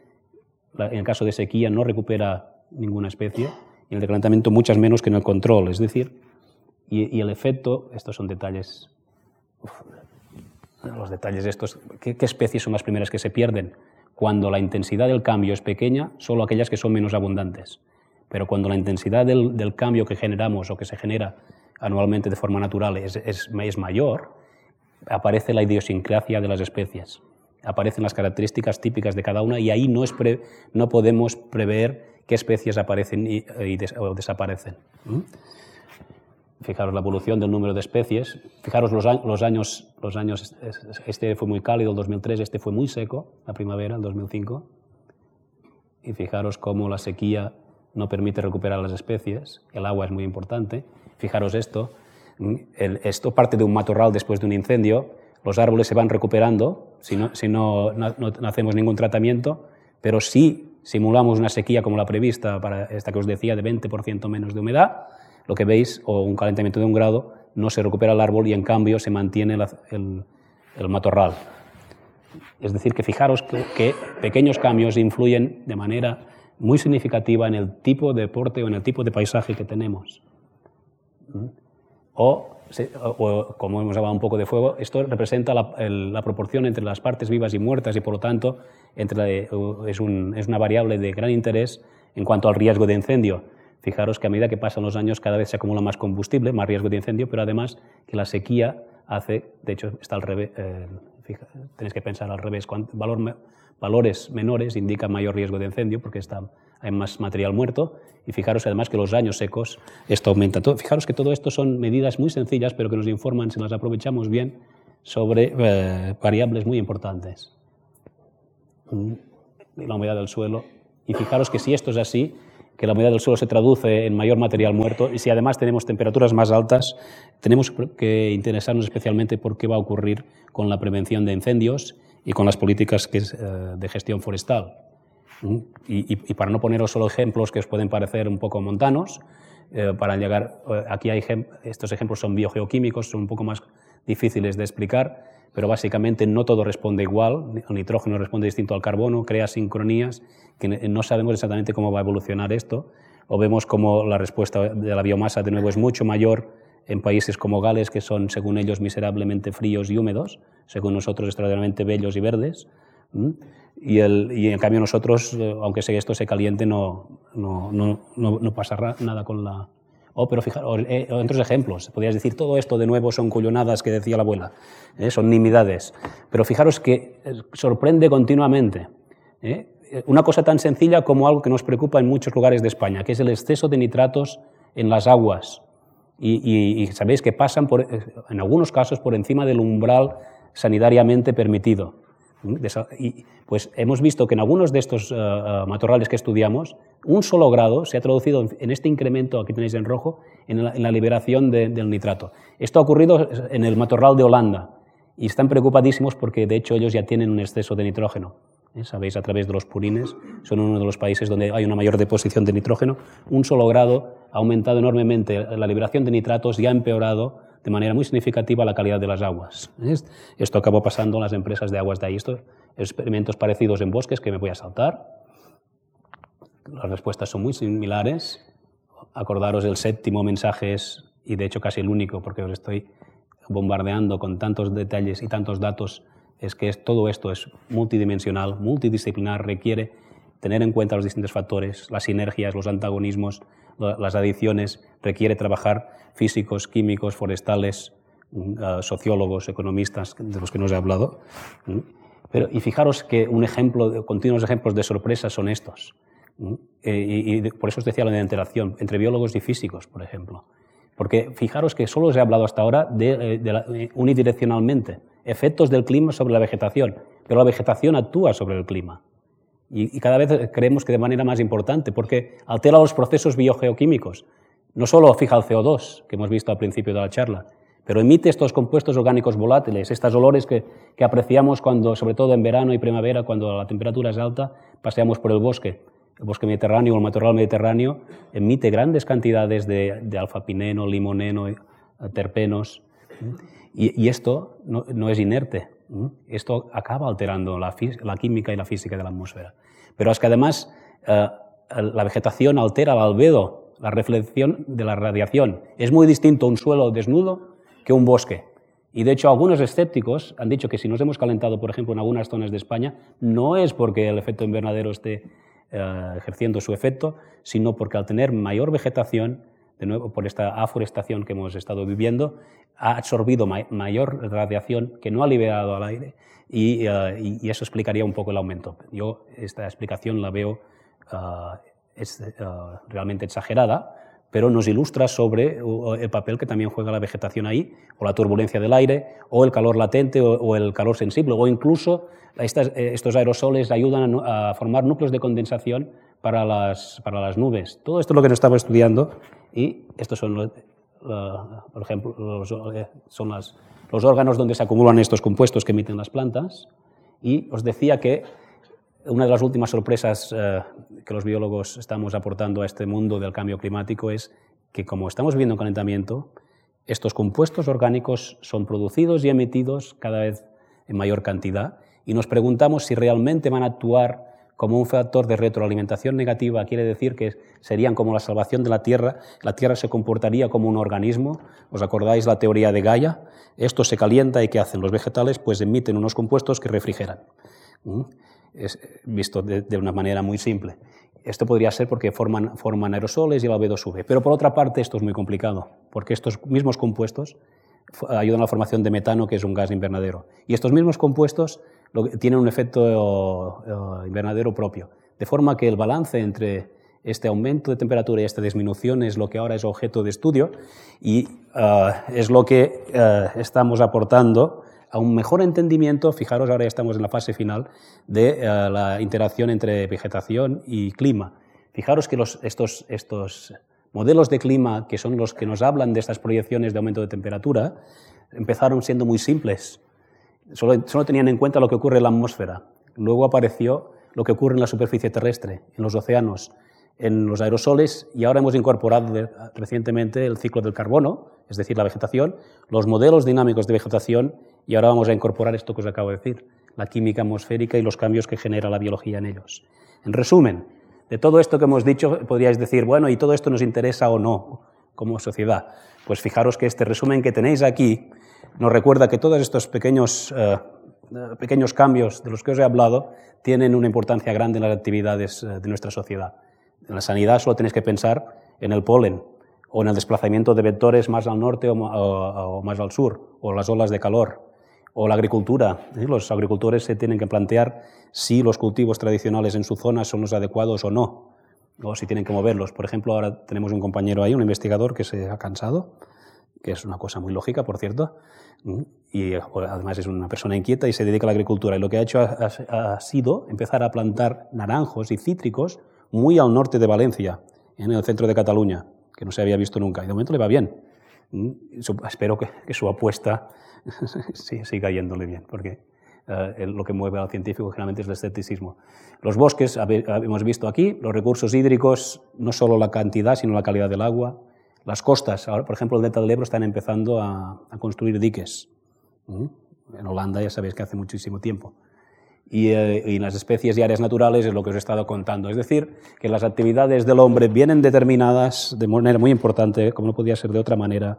en el caso de sequía no recupera ninguna especie y el de calentamiento muchas menos que en el control, es decir, y, el efecto, estos son detalles los detalles de estos, ¿qué, ¿qué, especies son las primeras que se pierden? Cuando la intensidad del cambio es pequeña, solo aquellas que son menos abundantes. Pero cuando la intensidad del, cambio que generamos o que se genera anualmente de forma natural es, es, mayor, aparece la idiosincrasia de las especies. Aparecen las características típicas de cada una y ahí no, es no podemos prever qué especies aparecen y, y des, o desaparecen. ¿Mm? Fijaros la evolución del número de especies. Fijaros los, los, años, los años, este fue muy cálido, el 2003, este fue muy seco, la primavera, el 2005. Y fijaros cómo la sequía no permite recuperar las especies, el agua es muy importante. Fijaros esto, el, esto parte de un matorral después de un incendio, los árboles se van recuperando si no, si no, no, no hacemos ningún tratamiento, pero si simulamos una sequía como la prevista para esta que os decía de 20% menos de humedad, lo que veis, o un calentamiento de un grado, no se recupera el árbol y en cambio se mantiene el, matorral. Es decir, que fijaros que, que, pequeños cambios influyen de manera muy significativa en el tipo de deporte o en el tipo de paisaje que tenemos. ¿Mm? O, como hemos hablado un poco de fuego, esto representa la, el, la proporción entre las partes vivas y muertas y por lo tanto entre, es, un, es una variable de gran interés en cuanto al riesgo de incendio. Fijaros que a medida que pasan los años cada vez se acumula más combustible, más riesgo de incendio, pero además que la sequía hace, de hecho está al revés, eh, tenéis que pensar al revés, valor, valores menores indican mayor riesgo de incendio porque está, hay más material muerto y fijaros además que los años secos esto aumenta. Todo, fijaros que todo esto son medidas muy sencillas pero que nos informan, si las aprovechamos bien, sobre eh, variables muy importantes. Mm, la humedad del suelo. Y fijaros que si esto es así, que la humedad del suelo se traduce en mayor material muerto y si además tenemos temperaturas más altas, tenemos que interesarnos especialmente por qué va a ocurrir con la prevención de incendios y con las políticas eh, de gestión forestal. Y, para no poneros solo ejemplos que os pueden parecer un poco montanos, eh, para llegar, eh, aquí hay estos ejemplos son biogeoquímicos, son un poco más difíciles de explicar, pero básicamente no todo responde igual, el nitrógeno responde distinto al carbono, crea sincronías que no sabemos exactamente cómo va a evolucionar esto, o vemos como la respuesta de la biomasa de nuevo es mucho mayor en países como Gales, que son, según ellos, miserablemente fríos y húmedos, según nosotros, extraordinariamente bellos y verdes. Y, en cambio nosotros, eh, aunque esto se caliente, no, no, no, no, no pasa nada con la, O, pero fijaros, eh, otros ejemplos, podrías decir, todo esto de nuevo son cullonadas que decía la abuela, ¿eh? son nimiedades. Pero fijaros que sorprende continuamente. Una cosa tan sencilla como algo que nos preocupa en muchos lugares de España, que es el exceso de nitratos en las aguas. Y, sabéis que pasan, en algunos casos, por encima del umbral sanitariamente permitido. Pues hemos visto que en algunos de estos matorrales que estudiamos, un solo grado se ha traducido en este incremento, aquí tenéis en rojo, en la, liberación del nitrato. Esto ha ocurrido en el matorral de Holanda y están preocupadísimos porque de hecho ellos ya tienen un exceso de nitrógeno. ¿eh? Sabéis, a través de los purines, son uno de los países donde hay una mayor deposición de nitrógeno. Un solo grado ha aumentado enormemente la liberación de nitratos y ha empeorado de manera muy significativa la calidad de las aguas. Esto acabó pasando en las empresas de aguas de ahí. Estos experimentos parecidos en bosques que me voy a saltar las respuestas son muy similares. Acordaros, el séptimo mensaje es, y de hecho casi el único, porque os estoy bombardeando con tantos detalles y tantos datos, es que todo esto es multidimensional, multidisciplinar, requiere tener en cuenta los distintos factores, las sinergias, los antagonismos, las adiciones, requiere trabajar físicos, químicos, forestales, mm, sociólogos, economistas, de los que nos he hablado. Pero, y fijaros que un ejemplo, continuos ejemplos de sorpresa son estos. Eh, y, por eso os decía la interacción entre biólogos y físicos, por ejemplo. Porque fijaros que solo os he hablado hasta ahora de, eh, eh, unidireccionalmente, efectos del clima sobre la vegetación, pero la vegetación actúa sobre el clima. Y, cada vez creemos que de manera más importante, porque altera los procesos biogeoquímicos. No solo fija el CO2, que hemos visto al principio de la charla, pero emite estos compuestos orgánicos volátiles, estos olores que, que apreciamos cuando, sobre todo en verano y primavera, cuando la temperatura es alta, paseamos por el bosque el bosque mediterráneo o el matorral mediterráneo emite grandes cantidades de, de alfa-pineno, limoneno, eh, terpenos. Y, esto no, es inerte. Esto acaba alterando la, química y la física de la atmósfera. Pero es que además eh, la vegetación altera el albedo, la reflexión de la radiación. Es muy distinto un suelo desnudo que un bosque. Y de hecho, algunos escépticos han dicho que si nos hemos calentado, por ejemplo, en algunas zonas de España, no es porque el efecto invernadero esté eh, ejerciendo su efecto, sino porque al tener mayor vegetación, de nuevo por esta aforestación que hemos estado viviendo, ha absorbido mayor radiación que no ha liberado al aire y, eh, eso explicaría un poco el aumento. Yo esta explicación la veo eh, realmente exagerada, pero nos ilustra sobre el papel que también juega la vegetación ahí, o la turbulencia del aire, o el calor latente, o, el calor sensible, o incluso eh, estos aerosoles ayudan a, formar núcleos de condensación para las, para las nubes. Todo esto es lo que nos estaba estudiando y estos son, por ejemplo, los, eh, son los órganos donde se acumulan estos compuestos que emiten las plantas. Y os decía que una de las últimas sorpresas eh, que los biólogos estamos aportando a este mundo del cambio climático es que como estamos viendo calentamiento, estos compuestos orgánicos son producidos y emitidos cada vez en mayor cantidad y nos preguntamos si realmente van a actuar como un factor de retroalimentación negativa, quiere decir que serían como la salvación de la Tierra, la Tierra se comportaría como un organismo, ¿os acordáis la teoría de Gaia? Esto se calienta y ¿qué hacen los vegetales? Pues emiten unos compuestos que refrigeran. ¿Mm? es visto de, una manera muy simple. Esto podría ser porque forman, forman aerosoles y el albedo sube. Pero por otra parte esto es muy complicado, porque estos mismos compuestos ayudan a la formación de metano, que es un gas invernadero. Y estos mismos compuestos tienen un efecto eh, invernadero propio. De forma que el balance entre este aumento de temperatura y esta disminución es lo que ahora es objeto de estudio y eh, es lo que eh, estamos aportando a un mejor entendimiento, fijaros, ahora ya estamos en la fase final, de eh, la interacción entre vegetación y clima. Fijaros que estos, estos modelos de clima, que son los que nos hablan de estas proyecciones de aumento de temperatura, empezaron siendo muy simples. Solo, tenían en cuenta lo que ocurre en la atmósfera. Luego apareció lo que ocurre en la superficie terrestre, en los océanos, en los aerosoles y ahora hemos incorporado recientemente el ciclo del carbono, es decir, la vegetación, los modelos dinámicos de vegetación y ahora vamos a incorporar esto que os acabo de decir, la química atmosférica y los cambios que genera la biología en ellos. En resumen, de todo esto que hemos dicho, podríais decir, bueno, ¿y todo esto nos interesa o no como sociedad? Pues fijaros que este resumen que tenéis aquí nos recuerda que todos estos pequeños, eh, pequeños cambios de los que os he hablado tienen una importancia grande en las actividades eh, de nuestra sociedad. En la sanidad solo tenéis que pensar en el polen, o en el desplazamiento de vectores más al norte o, más al sur, o las olas de calor, o la agricultura. Los agricultores se tienen que plantear si los cultivos tradicionales en su zona son los adecuados o no, o si tienen que moverlos. Por ejemplo, ahora tenemos un compañero ahí, un investigador que se ha cansado, que es una cosa muy lógica, por cierto, y además es una persona inquieta y se dedica a la agricultura. Y lo que ha hecho ha, sido empezar a plantar naranjos y cítricos muy al norte de Valencia, en el centro de Cataluña, que no se había visto nunca. Y de momento le va bien. Espero que, su apuesta siga yéndole bien, porque eh, lo que mueve al científico generalmente es el escepticismo. Los bosques, hemos visto aquí, los recursos hídricos, no solo la cantidad, sino la calidad del agua, las costas, ahora, por ejemplo, el delta del Ebro están empezando a, construir diques. En Holanda ya sabéis que hace muchísimo tiempo. Y, eh, las especies y áreas naturales es lo que os he estado contando. Es decir, que las actividades del hombre vienen determinadas de manera muy importante, como no podía ser de otra manera,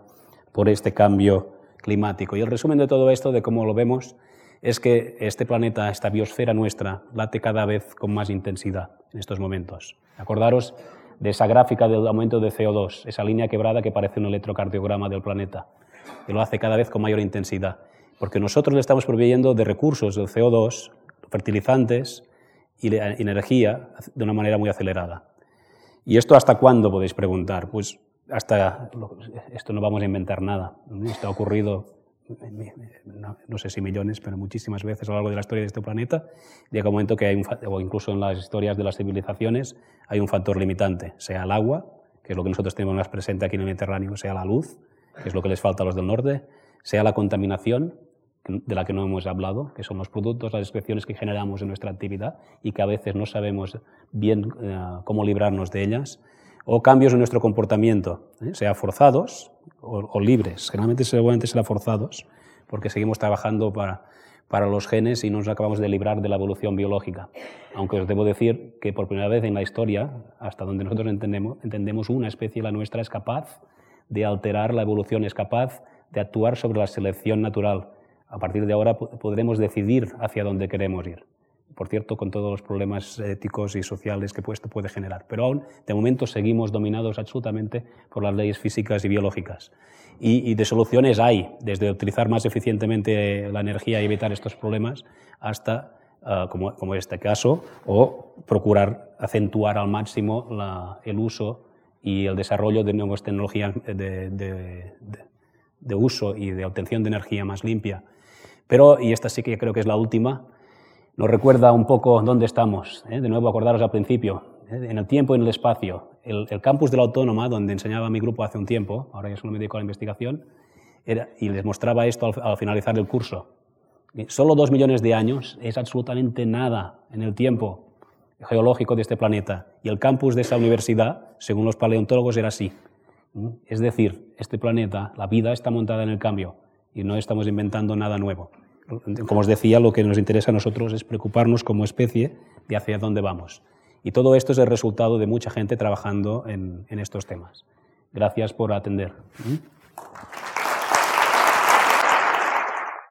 por este cambio climático. Y el resumen de todo esto, de cómo lo vemos, es que este planeta, esta biosfera nuestra, late cada vez con más intensidad en estos momentos. Acordaros de esa gráfica del aumento de CO2, esa línea quebrada que parece un electrocardiograma del planeta, que lo hace cada vez con mayor intensidad, porque nosotros le estamos proveyendo de recursos del CO2, fertilizantes y energía de una manera muy acelerada. ¿Y esto hasta cuándo podéis preguntar? Pues hasta, esto no vamos a inventar nada, esto ha ocurrido no, sé si millones, pero muchísimas veces a lo largo de la historia de este planeta, llega un momento que hay un, o incluso en las historias de las civilizaciones, hay un factor limitante, sea el agua, que es lo que nosotros tenemos más presente aquí en el Mediterráneo, sea la luz, que es lo que les falta a los del norte, sea la contaminación, de la que no hemos hablado, que son los productos, las excreciones que generamos en nuestra actividad y que a veces no sabemos bien eh, cómo librarnos de ellas, o cambios en nuestro comportamiento, ¿eh? sea forzados o, libres. Generalmente seguramente será forzados, porque seguimos trabajando para, para los genes y no nos acabamos de librar de la evolución biológica. Aunque os debo decir que por primera vez en la historia, hasta donde nosotros entendemos, entendemos una especie, la nuestra, es capaz de alterar la evolución, es capaz de actuar sobre la selección natural. A partir de ahora podremos decidir hacia dónde queremos ir por cierto, con todos los problemas éticos y sociales que esto puede generar. Pero aún, de momento, seguimos dominados absolutamente por las leyes físicas y biológicas. Y, de soluciones hay, desde utilizar más eficientemente la energía y evitar estos problemas, hasta, ah, como, como, este caso, o procurar acentuar al máximo el uso y el desarrollo de nuevas tecnologías de, de uso y de obtención de energía más limpia. Pero, y esta sí que creo que es la última, nos recuerda un poco dónde estamos. ¿eh? De nuevo, acordaros al principio, ¿eh? en el tiempo y en el espacio. El, campus de la Autónoma, donde enseñaba mi grupo hace un tiempo, ahora ya solo me dedico a la investigación, era, y les mostraba esto al, finalizar el curso. Solo dos millones de años es absolutamente nada en el tiempo geológico de este planeta. Y el campus de esa universidad, según los paleontólogos, era así. Es decir, este planeta, la vida está montada en el cambio y no estamos inventando nada nuevo como os decía, lo que nos interesa a nosotros es preocuparnos como especie de hacia dónde vamos. Y todo esto es el resultado de mucha gente trabajando en, estos temas. Gracias por atender.